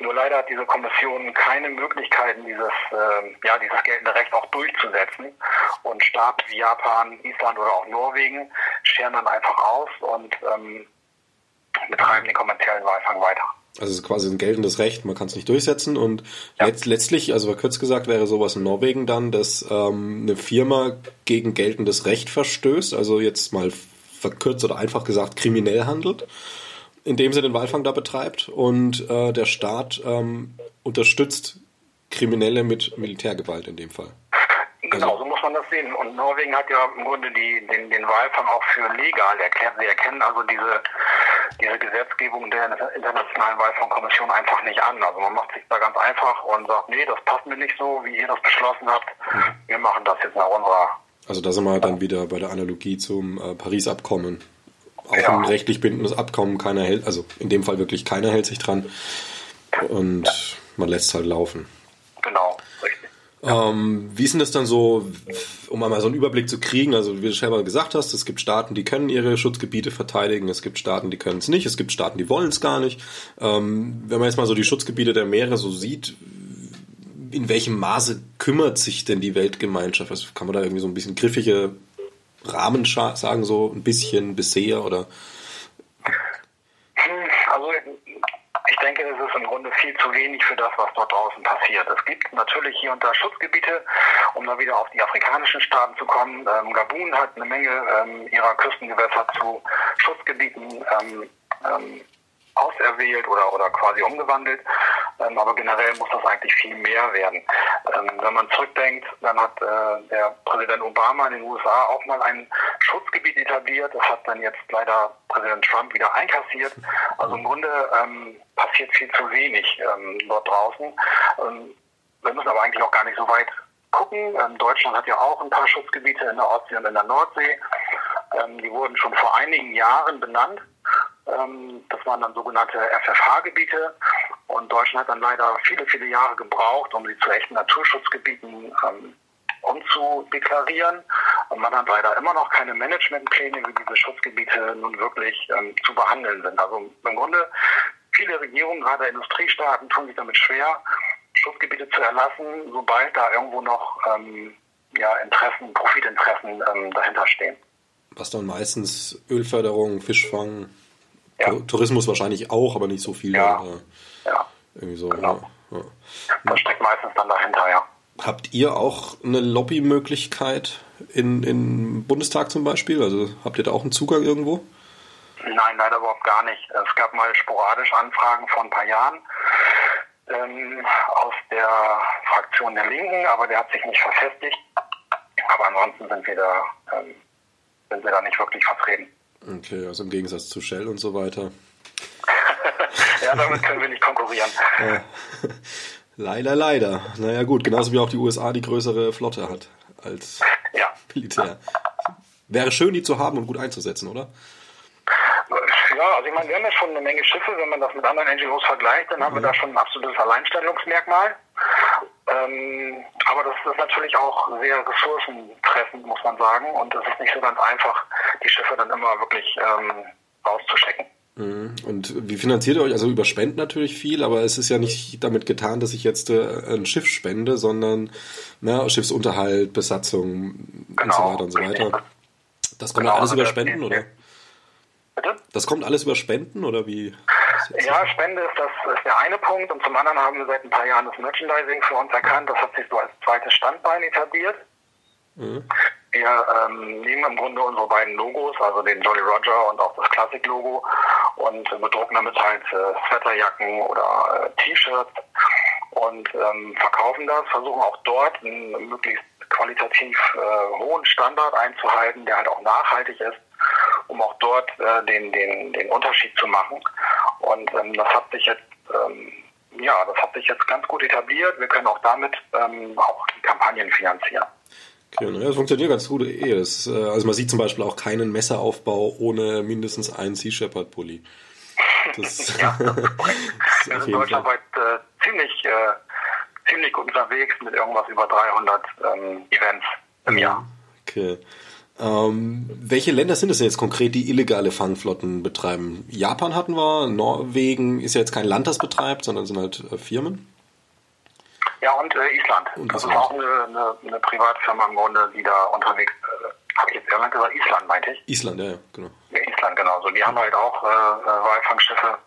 Nur leider hat diese Kommission keine Möglichkeiten, dieses, äh, ja, dieses geltende Recht auch durchzusetzen. Und Staaten wie Japan, Island oder auch Norwegen scheren dann einfach aus und ähm, betreiben den kommerziellen Walfang weiter. Also es ist quasi ein geltendes Recht, man kann es nicht durchsetzen und ja. letzt, letztlich, also kurz gesagt, wäre sowas in Norwegen dann, dass ähm, eine Firma gegen geltendes Recht verstößt, also jetzt mal verkürzt oder einfach gesagt kriminell handelt, indem sie den Walfang da betreibt und äh, der Staat ähm, unterstützt Kriminelle mit Militärgewalt in dem Fall. Genau, also, so muss man das sehen. Und Norwegen hat ja im Grunde die, den, den Walfang auch für legal erklärt. Sie erkennen also diese, diese Gesetzgebung der Internationalen Walfangkommission einfach nicht an. Also man macht sich da ganz einfach und sagt, nee, das passt mir nicht so, wie ihr das beschlossen habt. Mhm. Wir machen das jetzt nach unserer also da sind wir dann wieder bei der Analogie zum äh, Paris-Abkommen. Auch ja. ein rechtlich bindendes Abkommen, keiner hält, also in dem Fall wirklich keiner hält sich dran und ja. man lässt es halt laufen. Genau, richtig. Ähm, wie ist denn das dann so, um einmal so einen Überblick zu kriegen? Also wie du selber gesagt hast, es gibt Staaten, die können ihre Schutzgebiete verteidigen, es gibt Staaten, die können es nicht, es gibt Staaten, die wollen es gar nicht. Ähm, wenn man jetzt mal so die Schutzgebiete der Meere so sieht, in welchem Maße kümmert sich denn die Weltgemeinschaft? Also kann man da irgendwie so ein bisschen griffige Rahmen sagen, so ein bisschen bisher oder? Also ich denke, es ist im Grunde viel zu wenig für das, was dort draußen passiert. Es gibt natürlich hier und da Schutzgebiete, um da wieder auf die afrikanischen Staaten zu kommen. Ähm, Gabun hat eine Menge ähm, ihrer Küstengewässer zu Schutzgebieten ähm, ähm auserwählt oder, oder quasi umgewandelt. Ähm, aber generell muss das eigentlich viel mehr werden. Ähm, wenn man zurückdenkt, dann hat äh, der Präsident Obama in den USA auch mal ein Schutzgebiet etabliert. Das hat dann jetzt leider Präsident Trump wieder einkassiert. Also im Grunde ähm, passiert viel zu wenig ähm, dort draußen. Ähm, wir müssen aber eigentlich auch gar nicht so weit gucken. Ähm, Deutschland hat ja auch ein paar Schutzgebiete in der Ostsee und in der Nordsee. die wurden schon vor einigen Jahren benannt. Ähm, das waren dann sogenannte FFH-Gebiete. Und Deutschland hat dann leider viele, viele Jahre gebraucht, um sie zu echten Naturschutzgebieten ähm, umzudeklarieren. Und man hat leider immer noch keine Managementpläne, wie diese Schutzgebiete nun wirklich ähm, zu behandeln sind. Also im Grunde, viele Regierungen, gerade Industriestaaten, tun sich damit schwer, Schutzgebiete zu erlassen, sobald da irgendwo noch ähm, ja, Interessen, Profitinteressen ähm, dahinter. Was dann meistens Ölförderung, Fischfang, ja. Tourismus wahrscheinlich auch, aber nicht so viel. Ja. Äh, ja. Irgendwie so. Genau. Ja. Das steckt meistens dann dahinter, ja. Habt ihr auch eine Lobbymöglichkeit in, in Bundestag zum Beispiel? Also habt ihr da auch einen Zugang irgendwo? Nein, leider überhaupt gar nicht. Es gab mal sporadisch Anfragen vor ein paar Jahren ähm, aus der Fraktion der Linken, aber der hat sich nicht verfestigt. Aber ansonsten sind wir da, ähm, sind wir da nicht wirklich vertreten. Okay, also im Gegensatz zu Shell und so weiter. (laughs) ja, damit können wir nicht konkurrieren. (laughs) leider, leider. Naja gut, genauso wie auch die USA die größere Flotte hat als ja. Militär. Wäre schön, die zu haben und gut einzusetzen, oder? Ja, also ich meine, wir haben ja schon eine Menge Schiffe, wenn man das mit anderen NGOs vergleicht, dann haben mhm. wir da schon ein absolutes Alleinstellungsmerkmal. Ähm, aber das ist natürlich auch sehr ressourcentreffend, muss man sagen. Und es ist nicht so ganz einfach, die Schiffe dann immer wirklich ähm, rauszuschecken. Mhm. Und wie finanziert ihr euch? Also über Spenden natürlich viel, aber es ist ja nicht damit getan, dass ich jetzt äh, ein Schiff spende, sondern na, Schiffsunterhalt, Besatzung genau. und so weiter und so weiter. Das kommt genau, alles über Spenden, oder? Bitte? Das kommt alles über Spenden, oder wie? Ja, Spende ist, das, ist der eine Punkt und zum anderen haben wir seit ein paar Jahren das Merchandising für uns erkannt. Das hat sich so als zweites Standbein etabliert. Mhm. Wir ähm, nehmen im Grunde unsere beiden Logos, also den Jolly Roger und auch das Classic-Logo und äh, bedrucken damit halt äh, Sweaterjacken oder äh, T-Shirts und ähm, verkaufen das, versuchen auch dort einen möglichst qualitativ äh, hohen Standard einzuhalten, der halt auch nachhaltig ist, um auch dort äh, den, den, den Unterschied zu machen. Und ähm, das hat sich jetzt ähm, ja, das hat sich jetzt ganz gut etabliert. Wir können auch damit ähm, auch die Kampagnen finanzieren. Okay, ne, das funktioniert ganz gut. Eh. Das, äh, also man sieht zum Beispiel auch keinen Messeraufbau ohne mindestens einen Sea Shepherd Pulli. Das, (laughs) (laughs) ja, das ist deutschlandweit äh, ziemlich, äh, ziemlich gut unterwegs mit irgendwas über 300 ähm, Events im Jahr. Okay. Ähm, welche Länder sind es denn jetzt konkret, die illegale Fangflotten betreiben? Japan hatten wir, Norwegen ist ja jetzt kein Land, das betreibt, sondern sind halt äh, Firmen. Ja, und äh, Island. Und das Island. ist auch eine, eine, eine, Privatfirma im Grunde, die da unterwegs ist. Äh, Habe ich jetzt Irland gesagt? Island meinte ich. Island, ja, genau. Ja, Island, genau. So, die haben halt auch äh, äh, Walfangschiffe.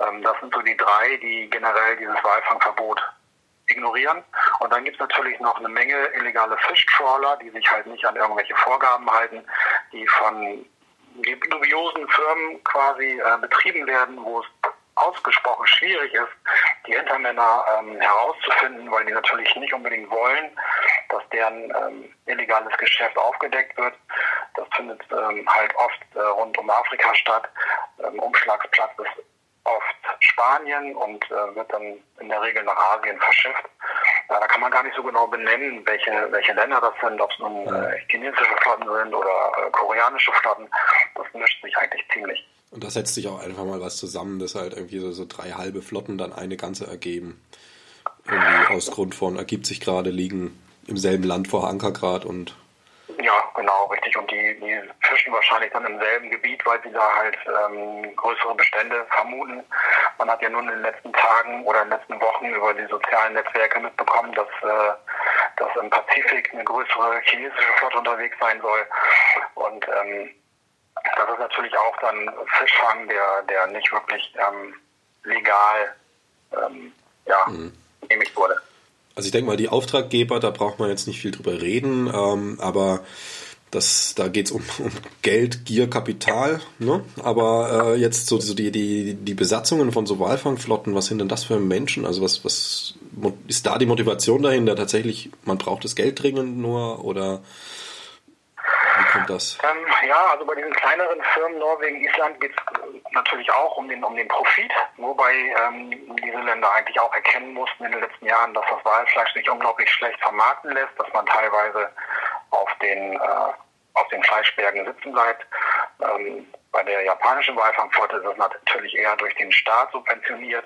Ähm, das sind so die drei, die generell dieses Walfangverbot ignorieren. Und dann gibt es natürlich noch eine Menge illegale Fischtrawler, die sich halt nicht an irgendwelche Vorgaben halten, die von dubiosen Firmen quasi äh, betrieben werden, wo es ausgesprochen schwierig ist, die Hintermänner ähm, herauszufinden, weil die natürlich nicht unbedingt wollen, dass deren ähm, illegales Geschäft aufgedeckt wird. Das findet ähm, halt oft äh, rund um Afrika statt. Ähm, Umschlagsplatz ist oft Spanien und äh, wird dann in der Regel nach Asien verschifft. Äh, da kann man gar nicht so genau benennen, welche, welche Länder das sind, ob es nun äh, chinesische Flotten sind oder äh, koreanische Flotten. Das mischt sich eigentlich ziemlich. Und da setzt sich auch einfach mal was zusammen, dass halt irgendwie so, so drei halbe Flotten dann eine ganze ergeben. Irgendwie aus Grund von ergibt sich gerade, liegen im selben Land vor Ankergrad und ja, genau, richtig. Und die, die fischen wahrscheinlich dann im selben Gebiet, weil sie da halt ähm, größere Bestände vermuten. Man hat ja nun in den letzten Tagen oder in den letzten Wochen über die sozialen Netzwerke mitbekommen, dass, äh, dass im Pazifik eine größere chinesische Flotte unterwegs sein soll. Und ähm, das ist natürlich auch dann Fischfang, der, der nicht wirklich ähm, legal ähm, ja, mhm. genehmigt wurde. Also ich denke mal, die Auftraggeber, da braucht man jetzt nicht viel drüber reden, ähm, aber das, da geht es um, um, Geld, Gier, Kapital. Ne? Aber äh, jetzt so, so die, die, die Besatzungen von so Walfangflotten, was sind denn das für Menschen? Also was, was ist da die Motivation dahinter? Tatsächlich, man braucht das Geld dringend nur oder kommt das? Ähm, ja, also bei diesen kleineren Firmen Norwegen, Island geht es natürlich auch um den, um den Profit, wobei ähm, diese Länder eigentlich auch erkennen mussten in den letzten Jahren, dass das Walfleisch sich unglaublich schlecht vermarkten lässt, dass man teilweise auf den, äh, auf den Fleischbergen sitzen bleibt. Ähm, bei der japanischen Walfangflotte ist das natürlich eher durch den Staat subventioniert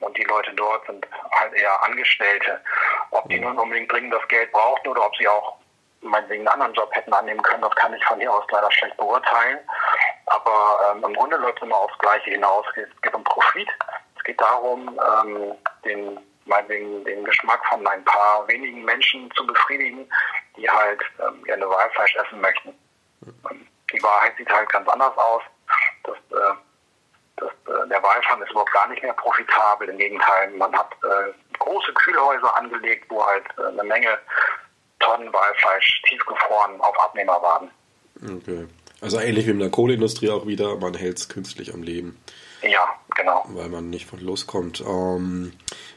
und die Leute dort sind halt eher Angestellte. Ob die mhm. nun unbedingt dringend das Geld brauchten oder ob sie auch meinetwegen einen anderen Job hätten annehmen können, das kann ich von hier aus leider schlecht beurteilen. Aber ähm, im Grunde läuft es immer aufs Gleiche hinaus. Es geht um Profit. Es geht darum, ähm, den, meinetwegen den Geschmack von ein paar wenigen Menschen zu befriedigen, die halt ähm, gerne Walfleisch essen möchten. Die Wahrheit sieht halt ganz anders aus. Das, äh, das, äh, der Walfang ist überhaupt gar nicht mehr profitabel. Im Gegenteil, man hat äh, große Kühlhäuser angelegt, wo halt äh, eine Menge Tonnen Walfleisch tiefgefroren auf Abnehmer warten. Okay. Also ähnlich wie in der Kohleindustrie auch wieder, man hält es künstlich am Leben. Ja, genau. Weil man nicht von loskommt. Ähm,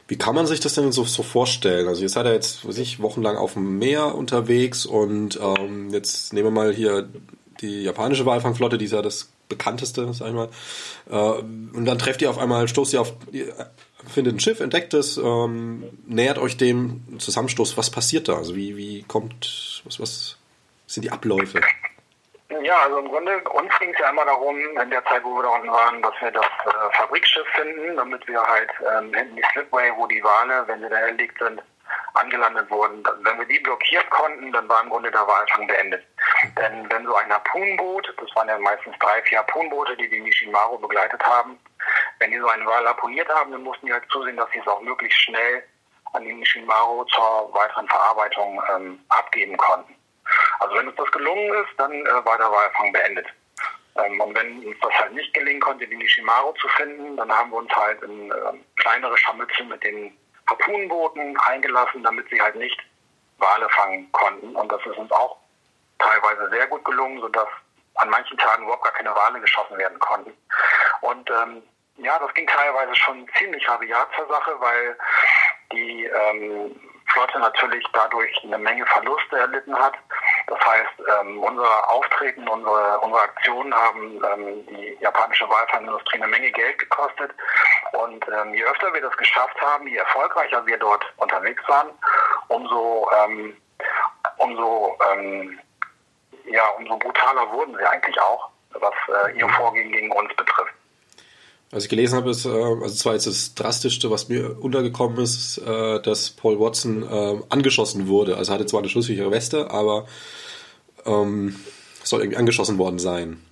wie kann man sich das denn so, so vorstellen? Also ihr seid ja jetzt, weiß ich, wochenlang auf dem Meer unterwegs und ähm, jetzt nehmen wir mal hier die japanische Walfangflotte, die ist ja das bekannteste, sag ich mal. Äh, und dann trefft ihr auf einmal, stoßt ihr auf, findet ein Schiff, entdeckt es, ähm, nähert euch dem Zusammenstoß. Was passiert da? Also wie, wie kommt, was, was sind die Abläufe? Ja, also im Grunde, uns ging es ja einmal darum, in der Zeit, wo wir da unten waren, dass wir das äh, Fabrikschiff finden, damit wir halt ähm, hinten die Slipway, wo die Wale, wenn sie da erlegt sind, angelandet wurden. Wenn wir die blockieren konnten, dann war im Grunde der Walfang beendet. Denn wenn so ein Harpunenboot, das waren ja meistens drei, vier Harpunenboote, die die Nishimaru begleitet haben, wenn die so einen Wal harpuniert haben, dann mussten die halt zusehen, dass sie es auch möglichst schnell an die Nishimaru zur weiteren Verarbeitung ähm, abgeben konnten. Also wenn uns das gelungen ist, dann äh, war der Walfang beendet. Ähm, und wenn uns das halt nicht gelingen konnte, die Nishimaru zu finden, dann haben wir uns halt in äh, kleinere Scharmützel mit den Harpunenbooten eingelassen, damit sie halt nicht Wale fangen konnten. Und das ist uns auch teilweise sehr gut gelungen, sodass an manchen Tagen überhaupt gar keine Wale geschossen werden konnten. Und ähm, ja, das ging teilweise schon ziemlich rabiat zur Sache, weil die ähm, Flotte natürlich dadurch eine Menge Verluste erlitten hat. Das heißt, ähm, unser Auftreten, unsere, unsere Aktionen haben ähm, die japanische Walfangindustrie eine Menge Geld gekostet. Und ähm, je öfter wir das geschafft haben, je erfolgreicher wir dort unterwegs waren, umso, ähm, umso, ähm, ja, umso brutaler wurden sie eigentlich auch, was äh, ihr Vorgehen gegen uns betrifft. Was ich gelesen habe, ist, äh, also zwar jetzt das Drastischste, was mir untergekommen ist, äh, dass Paul Watson äh, angeschossen wurde. Also hatte zwar eine schusssichere Weste, aber ähm, soll irgendwie angeschossen worden sein.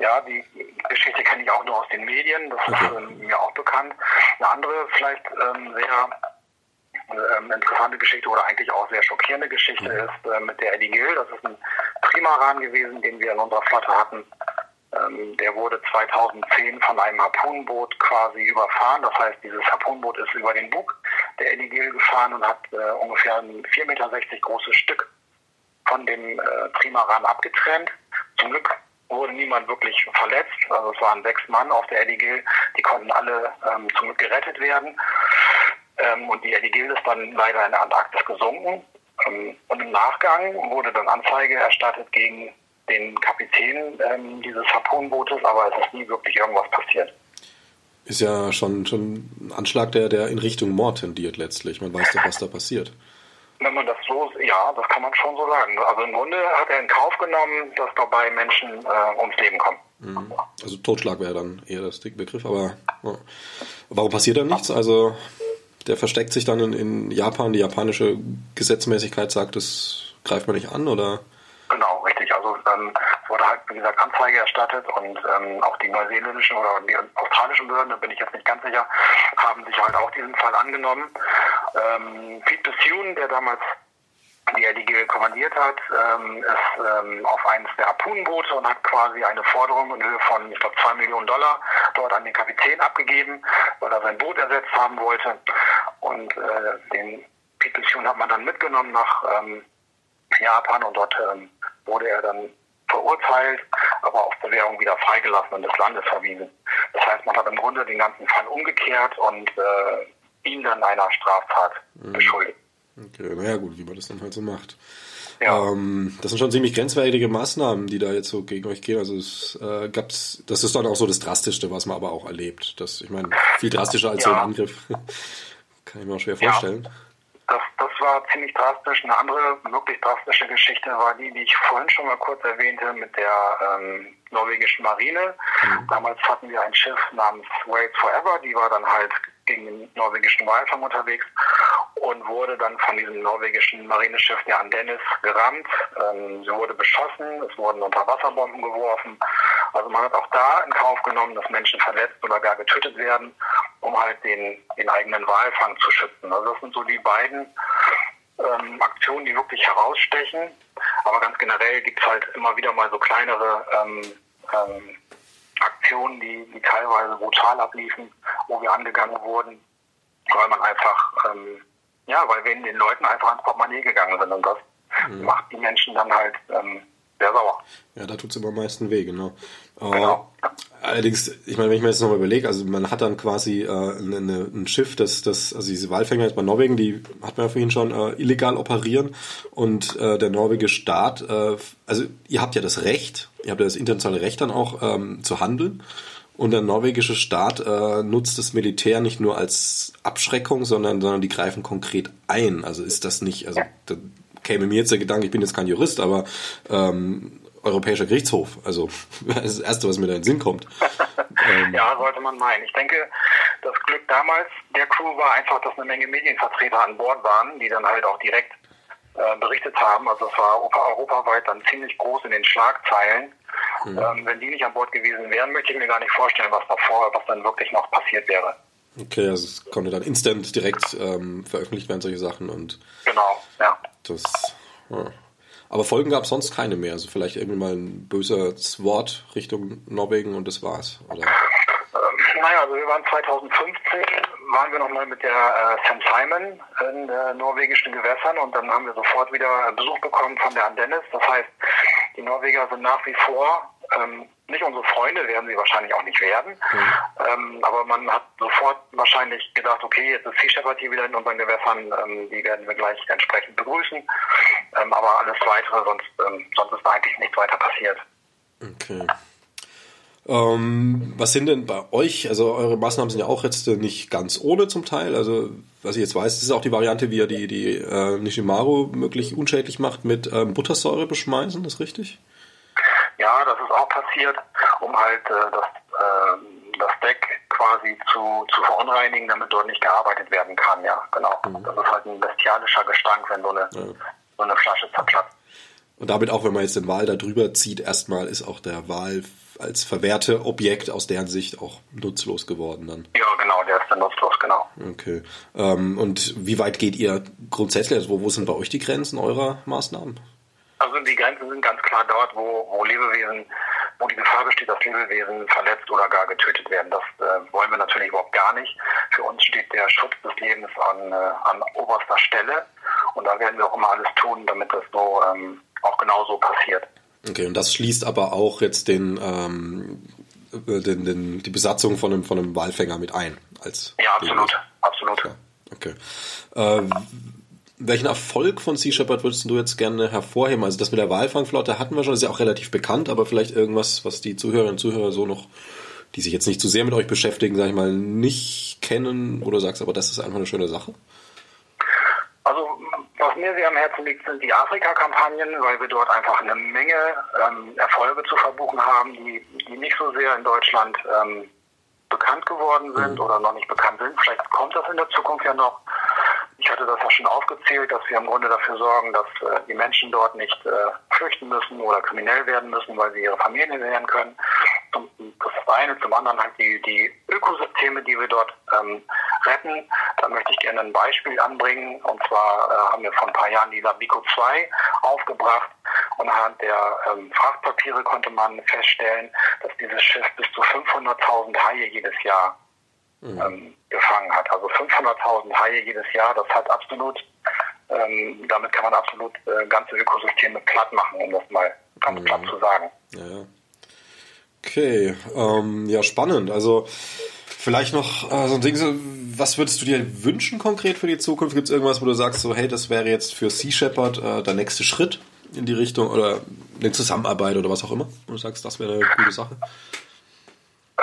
Ja, die Geschichte kenne ich auch nur aus den Medien, das okay. ist mir auch bekannt. Eine andere, vielleicht ähm, sehr ähm, interessante Geschichte oder eigentlich auch sehr schockierende Geschichte mhm. ist äh, mit der Eddie Gill. Das ist ein Primaran gewesen, den wir in unserer Flotte hatten. Ähm, der wurde 2010 von einem Harpunenboot quasi überfahren. Das heißt, dieses Harpunenboot ist über den Bug der Eddie Gill gefahren und hat äh, ungefähr ein 4,60 Meter großes Stück von dem äh, Primaran abgetrennt. Zum Glück wurde niemand wirklich verletzt. Also es waren sechs Mann auf der Eddie Gill. Die konnten alle ähm, zum Glück gerettet werden. Ähm, und die Eddie Gill ist dann leider in der Antarktis gesunken. Ähm, und im Nachgang wurde dann Anzeige erstattet gegen den Kapitän ähm, dieses Harpunenbootes, aber es ist nie wirklich irgendwas passiert. Ist ja schon, schon ein Anschlag, der, der in Richtung Mord tendiert letztlich. Man weiß doch, was da passiert. Wenn man das so, ja, das kann man schon so sagen. Also im Grunde hat er in Kauf genommen, dass dabei Menschen äh, ums Leben kommen. Mhm. Also Totschlag wäre dann eher das Begriff, aber ja. warum passiert da nichts? Also der versteckt sich dann in, in Japan, die japanische Gesetzmäßigkeit sagt, das greift man nicht an, oder? Genau, ähm, wurde halt, wie gesagt, Anzeige erstattet und ähm, auch die neuseeländischen oder die australischen Behörden, da bin ich jetzt nicht ganz sicher, haben sich halt auch diesen Fall angenommen. Ähm, Pete Bethune, der damals die LDG kommandiert hat, ähm, ist ähm, auf eines der Harpunenboote und hat quasi eine Forderung in Höhe von, ich glaube, zwei Millionen Dollar dort an den Kapitän abgegeben, weil er sein Boot ersetzt haben wollte. Und äh, den Pete Bethune hat man dann mitgenommen nach ähm, Japan und dort ähm, wurde er dann verurteilt, aber auf Bewährung wieder freigelassen und des Landes verwiesen. Das heißt, man hat im Grunde den ganzen Fall umgekehrt und äh, ihn dann einer Straftat mhm. beschuldigt. Okay, naja gut, wie man das dann halt so macht. Ja. Ähm, das sind schon ziemlich grenzwertige Maßnahmen, die da jetzt so gegen euch gehen. Also es äh, gab's, das ist dann auch so das Drastischste, was man aber auch erlebt. Das, ich meine, viel drastischer als ja. so ein Angriff. (laughs) Kann ich mir auch schwer vorstellen. Ja das, das war ziemlich drastisch. Eine andere wirklich drastische Geschichte war die, die ich vorhin schon mal kurz erwähnte mit der ähm, norwegischen Marine. Mhm. Damals hatten wir ein Schiff namens Wales Forever, die war dann halt gegen den norwegischen Walfang unterwegs und wurde dann von diesem norwegischen Marineschiff der Andennis gerammt. Ähm, sie wurde beschossen, es wurden Unterwasserbomben geworfen. Also man hat auch da in Kauf genommen, dass Menschen verletzt oder gar getötet werden, um halt den, den eigenen Walfang zu schützen. Also das sind so die beiden ähm, Aktionen, die wirklich herausstechen. Aber ganz generell gibt es halt immer wieder mal so kleinere ähm, ähm, Aktionen, die, die teilweise brutal abliefen, wo wir angegangen wurden, weil man einfach, ähm, ja, weil wir in den Leuten einfach ans Portemonnaie gegangen sind und das mhm. macht die Menschen dann halt ähm, sehr sauer. Ja, da tut es immer am meisten weh, genau. genau. Allerdings, ich meine, wenn ich mir jetzt nochmal überlege, also man hat dann quasi äh, eine, ein Schiff, das, das, also diese Walfänger jetzt bei Norwegen, die hat man ja vorhin schon äh, illegal operieren. Und äh, der norwegische Staat, äh, also ihr habt ja das Recht, ihr habt ja das internationale Recht dann auch ähm, zu handeln. Und der norwegische Staat äh, nutzt das Militär nicht nur als Abschreckung, sondern, sondern die greifen konkret ein. Also ist das nicht, also da käme mir jetzt der Gedanke, ich bin jetzt kein Jurist, aber ähm, Europäischer Gerichtshof. Also (laughs) das, ist das Erste, was mir da in den Sinn kommt. (laughs) ähm, ja, sollte man meinen. Ich denke, das Glück damals der Crew war einfach, dass eine Menge Medienvertreter an Bord waren, die dann halt auch direkt äh, berichtet haben. Also es war europaweit dann ziemlich groß in den Schlagzeilen. Mhm. Ähm, wenn die nicht an Bord gewesen wären, möchte ich mir gar nicht vorstellen, was davor, was dann wirklich noch passiert wäre. Okay, also es konnte dann instant direkt ähm, veröffentlicht werden, solche Sachen und genau, ja. Das ja. Aber Folgen gab es sonst keine mehr. Also vielleicht irgendwie mal ein böses Wort Richtung Norwegen und das war's. Oder? Naja, also wir waren 2015, waren wir nochmal mit der äh, St. Simon in äh, norwegischen Gewässern und dann haben wir sofort wieder Besuch bekommen von der Andennis. Das heißt, die Norweger sind nach wie vor ähm, nicht unsere Freunde, werden sie wahrscheinlich auch nicht werden. Mhm. Ähm, aber man hat sofort wahrscheinlich gedacht, okay, jetzt ist Sea Shepherd hier wieder in unseren Gewässern, ähm, die werden wir gleich entsprechend begrüßen. Ähm, aber alles weitere, sonst, ähm, sonst ist eigentlich nichts weiter passiert. Okay. Ähm, was sind denn bei euch, also eure Maßnahmen sind ja auch jetzt nicht ganz ohne zum Teil, also was ich jetzt weiß, das ist auch die Variante, wie ihr die, die äh, Nishimaru möglich unschädlich macht, mit ähm, Buttersäure beschmeißen, ist richtig? Ja, das ist auch passiert, um halt äh, das äh, das Deck quasi zu, zu verunreinigen, damit dort nicht gearbeitet werden kann. Ja, genau. Mhm. Das ist halt ein bestialischer Gestank, wenn so eine, ja. so eine Flasche zerplatzt. Und damit auch, wenn man jetzt den Wal da drüber zieht, erstmal ist auch der Wal als verwehrte Objekt aus deren Sicht auch nutzlos geworden dann. Ja, genau, der ist dann nutzlos, genau. Okay. Ähm, und wie weit geht ihr grundsätzlich? Also wo, wo sind bei euch die Grenzen eurer Maßnahmen? Also die Grenzen sind ganz klar dort, wo, wo Lebewesen, wo die Gefahr besteht, dass Lebewesen verletzt oder gar getötet werden. Das äh, wollen wir natürlich überhaupt gar nicht. Für uns steht der Schutz des Lebens an, äh, an oberster Stelle. Und da werden wir auch immer alles tun, damit das so ähm, auch genauso passiert. Okay, und das schließt aber auch jetzt den, ähm, äh, den, den, die Besatzung von einem, von einem Walfänger mit ein. Als ja, absolut, Lebens. absolut. Ja, okay. Äh, welchen Erfolg von Sea Shepherd würdest du jetzt gerne hervorheben? Also das mit der Walfangflotte hatten wir schon, ist ja auch relativ bekannt, aber vielleicht irgendwas, was die Zuhörerinnen und Zuhörer so noch, die sich jetzt nicht zu sehr mit euch beschäftigen, sag ich mal, nicht kennen oder sagst, aber das ist einfach eine schöne Sache? Also was mir sehr am Herzen liegt, sind die Afrika-Kampagnen, weil wir dort einfach eine Menge ähm, Erfolge zu verbuchen haben, die, die nicht so sehr in Deutschland ähm, bekannt geworden sind mhm. oder noch nicht bekannt sind. Vielleicht kommt das in der Zukunft ja noch. Hatte das ja schon aufgezählt, dass wir im Grunde dafür sorgen, dass äh, die Menschen dort nicht äh, flüchten müssen oder kriminell werden müssen, weil sie ihre Familien ernähren können. Zum, das eine, zum anderen halt die, die Ökosysteme, die wir dort ähm, retten. Da möchte ich gerne ein Beispiel anbringen. Und zwar äh, haben wir vor ein paar Jahren die Labico 2 aufgebracht. Und anhand der ähm, Frachtpapiere konnte man feststellen, dass dieses Schiff bis zu 500.000 Haie jedes Jahr mhm. ähm, gefangen hat. Also 500.000 Haie jedes Jahr, das hat absolut, ähm, damit kann man absolut äh, ganze Ökosysteme platt machen, um das mal ganz mhm. platt zu sagen. Ja. Okay, ähm, ja, spannend. Also vielleicht noch äh, so ein Ding, so, was würdest du dir wünschen konkret für die Zukunft? Gibt es irgendwas, wo du sagst, so, hey, das wäre jetzt für Sea Shepherd äh, der nächste Schritt in die Richtung oder eine Zusammenarbeit oder was auch immer? Wo du sagst, das wäre eine coole Sache?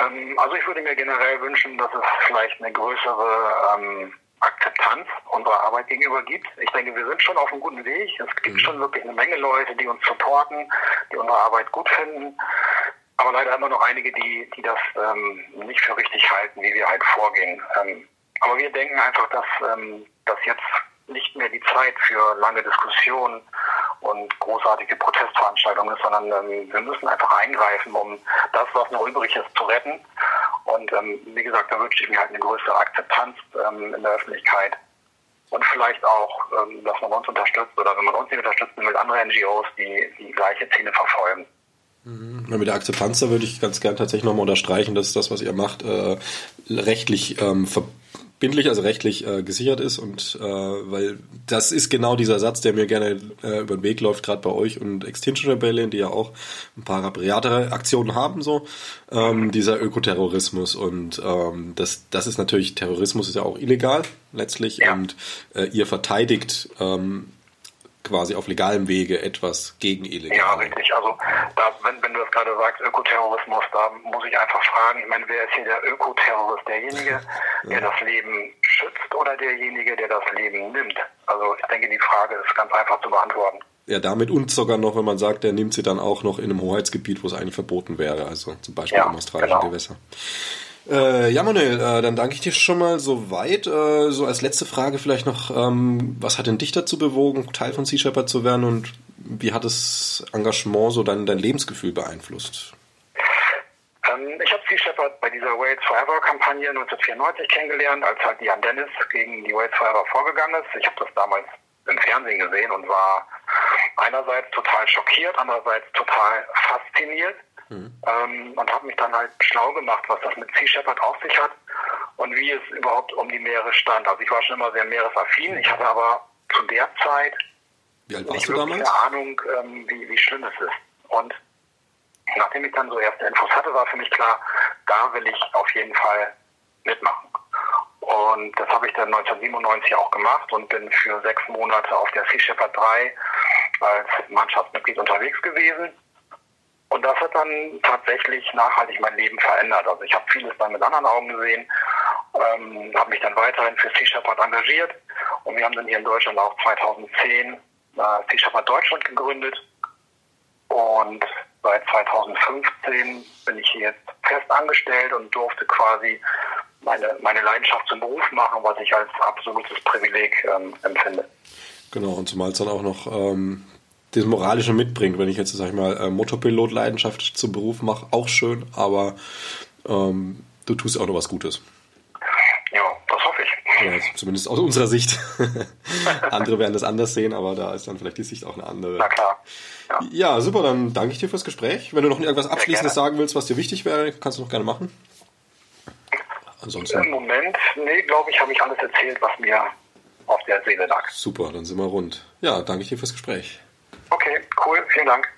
Ähm, also ich würde mir generell wünschen, dass es vielleicht eine größere ähm, Akzeptanz unserer Arbeit gegenüber gibt. Ich denke, wir sind schon auf einem guten Weg. Es gibt mhm. schon wirklich eine Menge Leute, die uns supporten, die unsere Arbeit gut finden. Aber leider immer noch einige, die, die das ähm, nicht für richtig halten, wie wir halt vorgehen. Ähm, aber wir denken einfach, dass, ähm, dass jetzt nicht mehr die Zeit für lange Diskussionen und großartige Protestveranstaltungen ist, sondern ähm, wir müssen einfach eingreifen, um das, was noch übrig ist, zu retten. Und ähm, wie gesagt, da wünsche ich mir halt eine größere Akzeptanz ähm, in der Öffentlichkeit und vielleicht auch, ähm, dass man uns unterstützt oder wenn man uns nicht unterstützen will, andere NGOs, die die gleiche Ziele verfolgen. Mhm. Mit der Akzeptanz, da würde ich ganz gern tatsächlich nochmal unterstreichen, dass das, was ihr macht, äh, rechtlich ähm, bindlich, also rechtlich äh, gesichert ist und äh, weil das ist genau dieser Satz, der mir gerne äh, über den Weg läuft, gerade bei euch und Extinction Rebellion, die ja auch ein paar rabiatere Aktionen haben, so ähm, dieser Ökoterrorismus und ähm, das, das ist natürlich Terrorismus ist ja auch illegal letztlich ja. und äh, ihr verteidigt ähm, quasi auf legalem Wege etwas gegen illegal. Ja, richtig. Also da, wenn, wenn du das gerade sagst, Ökoterrorismus, da muss ich einfach fragen, ich meine, wer ist hier der Ökoterrorist? Derjenige, der das Leben schützt oder derjenige, der das Leben nimmt? Also ich denke, die Frage ist ganz einfach zu beantworten. Ja, damit und sogar noch, wenn man sagt, der nimmt sie dann auch noch in einem Hoheitsgebiet, wo es eigentlich verboten wäre, also zum Beispiel ja, im australischen genau. Gewässer. Äh, ja, Manuel, äh, dann danke ich dir schon mal so weit. Äh, so als letzte Frage vielleicht noch, ähm, was hat denn dich dazu bewogen, Teil von Sea Shepherd zu werden und wie hat das Engagement so dein, dein Lebensgefühl beeinflusst? Ähm, ich habe Sea Shepherd bei dieser Wales Forever Kampagne 1994 kennengelernt, als halt Jan Dennis gegen die Wales Forever vorgegangen ist. Ich habe das damals im Fernsehen gesehen und war einerseits total schockiert, andererseits total fasziniert Mhm. Ähm, und habe mich dann halt schlau gemacht, was das mit Sea Shepherd auf sich hat und wie es überhaupt um die Meere stand. Also ich war schon immer sehr meeresaffin. Ich hatte aber zu der Zeit wie alt warst nicht damals? eine Ahnung, ähm, wie, wie schlimm es ist. Und nachdem ich dann so erste Infos hatte, war für mich klar, da will ich auf jeden Fall mitmachen. Und das habe ich dann 1997 auch gemacht und bin für sechs Monate auf der Sea Shepherd 3 als Mannschaftsmitglied unterwegs gewesen. Und das hat dann tatsächlich nachhaltig mein Leben verändert. Also ich habe vieles dann mit anderen Augen gesehen, ähm, habe mich dann weiterhin für Sea Shepherd engagiert und wir haben dann hier in Deutschland auch 2010 äh, Sea Shepherd Deutschland gegründet und seit 2015 bin ich hier jetzt fest angestellt und durfte quasi meine, meine Leidenschaft zum Beruf machen, was ich als absolutes Privileg ähm, empfinde. Genau, und zumal es dann auch noch ähm, das Moralische mitbringt. Wenn ich jetzt, sag ich mal, äh, Motorpilot-Leidenschaft zum Beruf mache, auch schön, aber ähm, du tust auch noch was Gutes. Ja, das hoffe ich. Ja, zumindest aus unserer Sicht. (laughs) Andere werden das anders sehen, aber da ist dann vielleicht die Sicht auch eine andere. Na klar. Ja, ja super, dann danke ich dir fürs Gespräch. Wenn du noch irgendwas Abschließendes sagen willst, was dir wichtig wäre, kannst du noch gerne machen. Ansonsten. Im Moment, nee, glaube ich, habe ich alles erzählt, was mir auf der Seele lag. Super, dann sind wir rund. Ja, danke ich dir fürs Gespräch. Okay, cool, vielen Dank.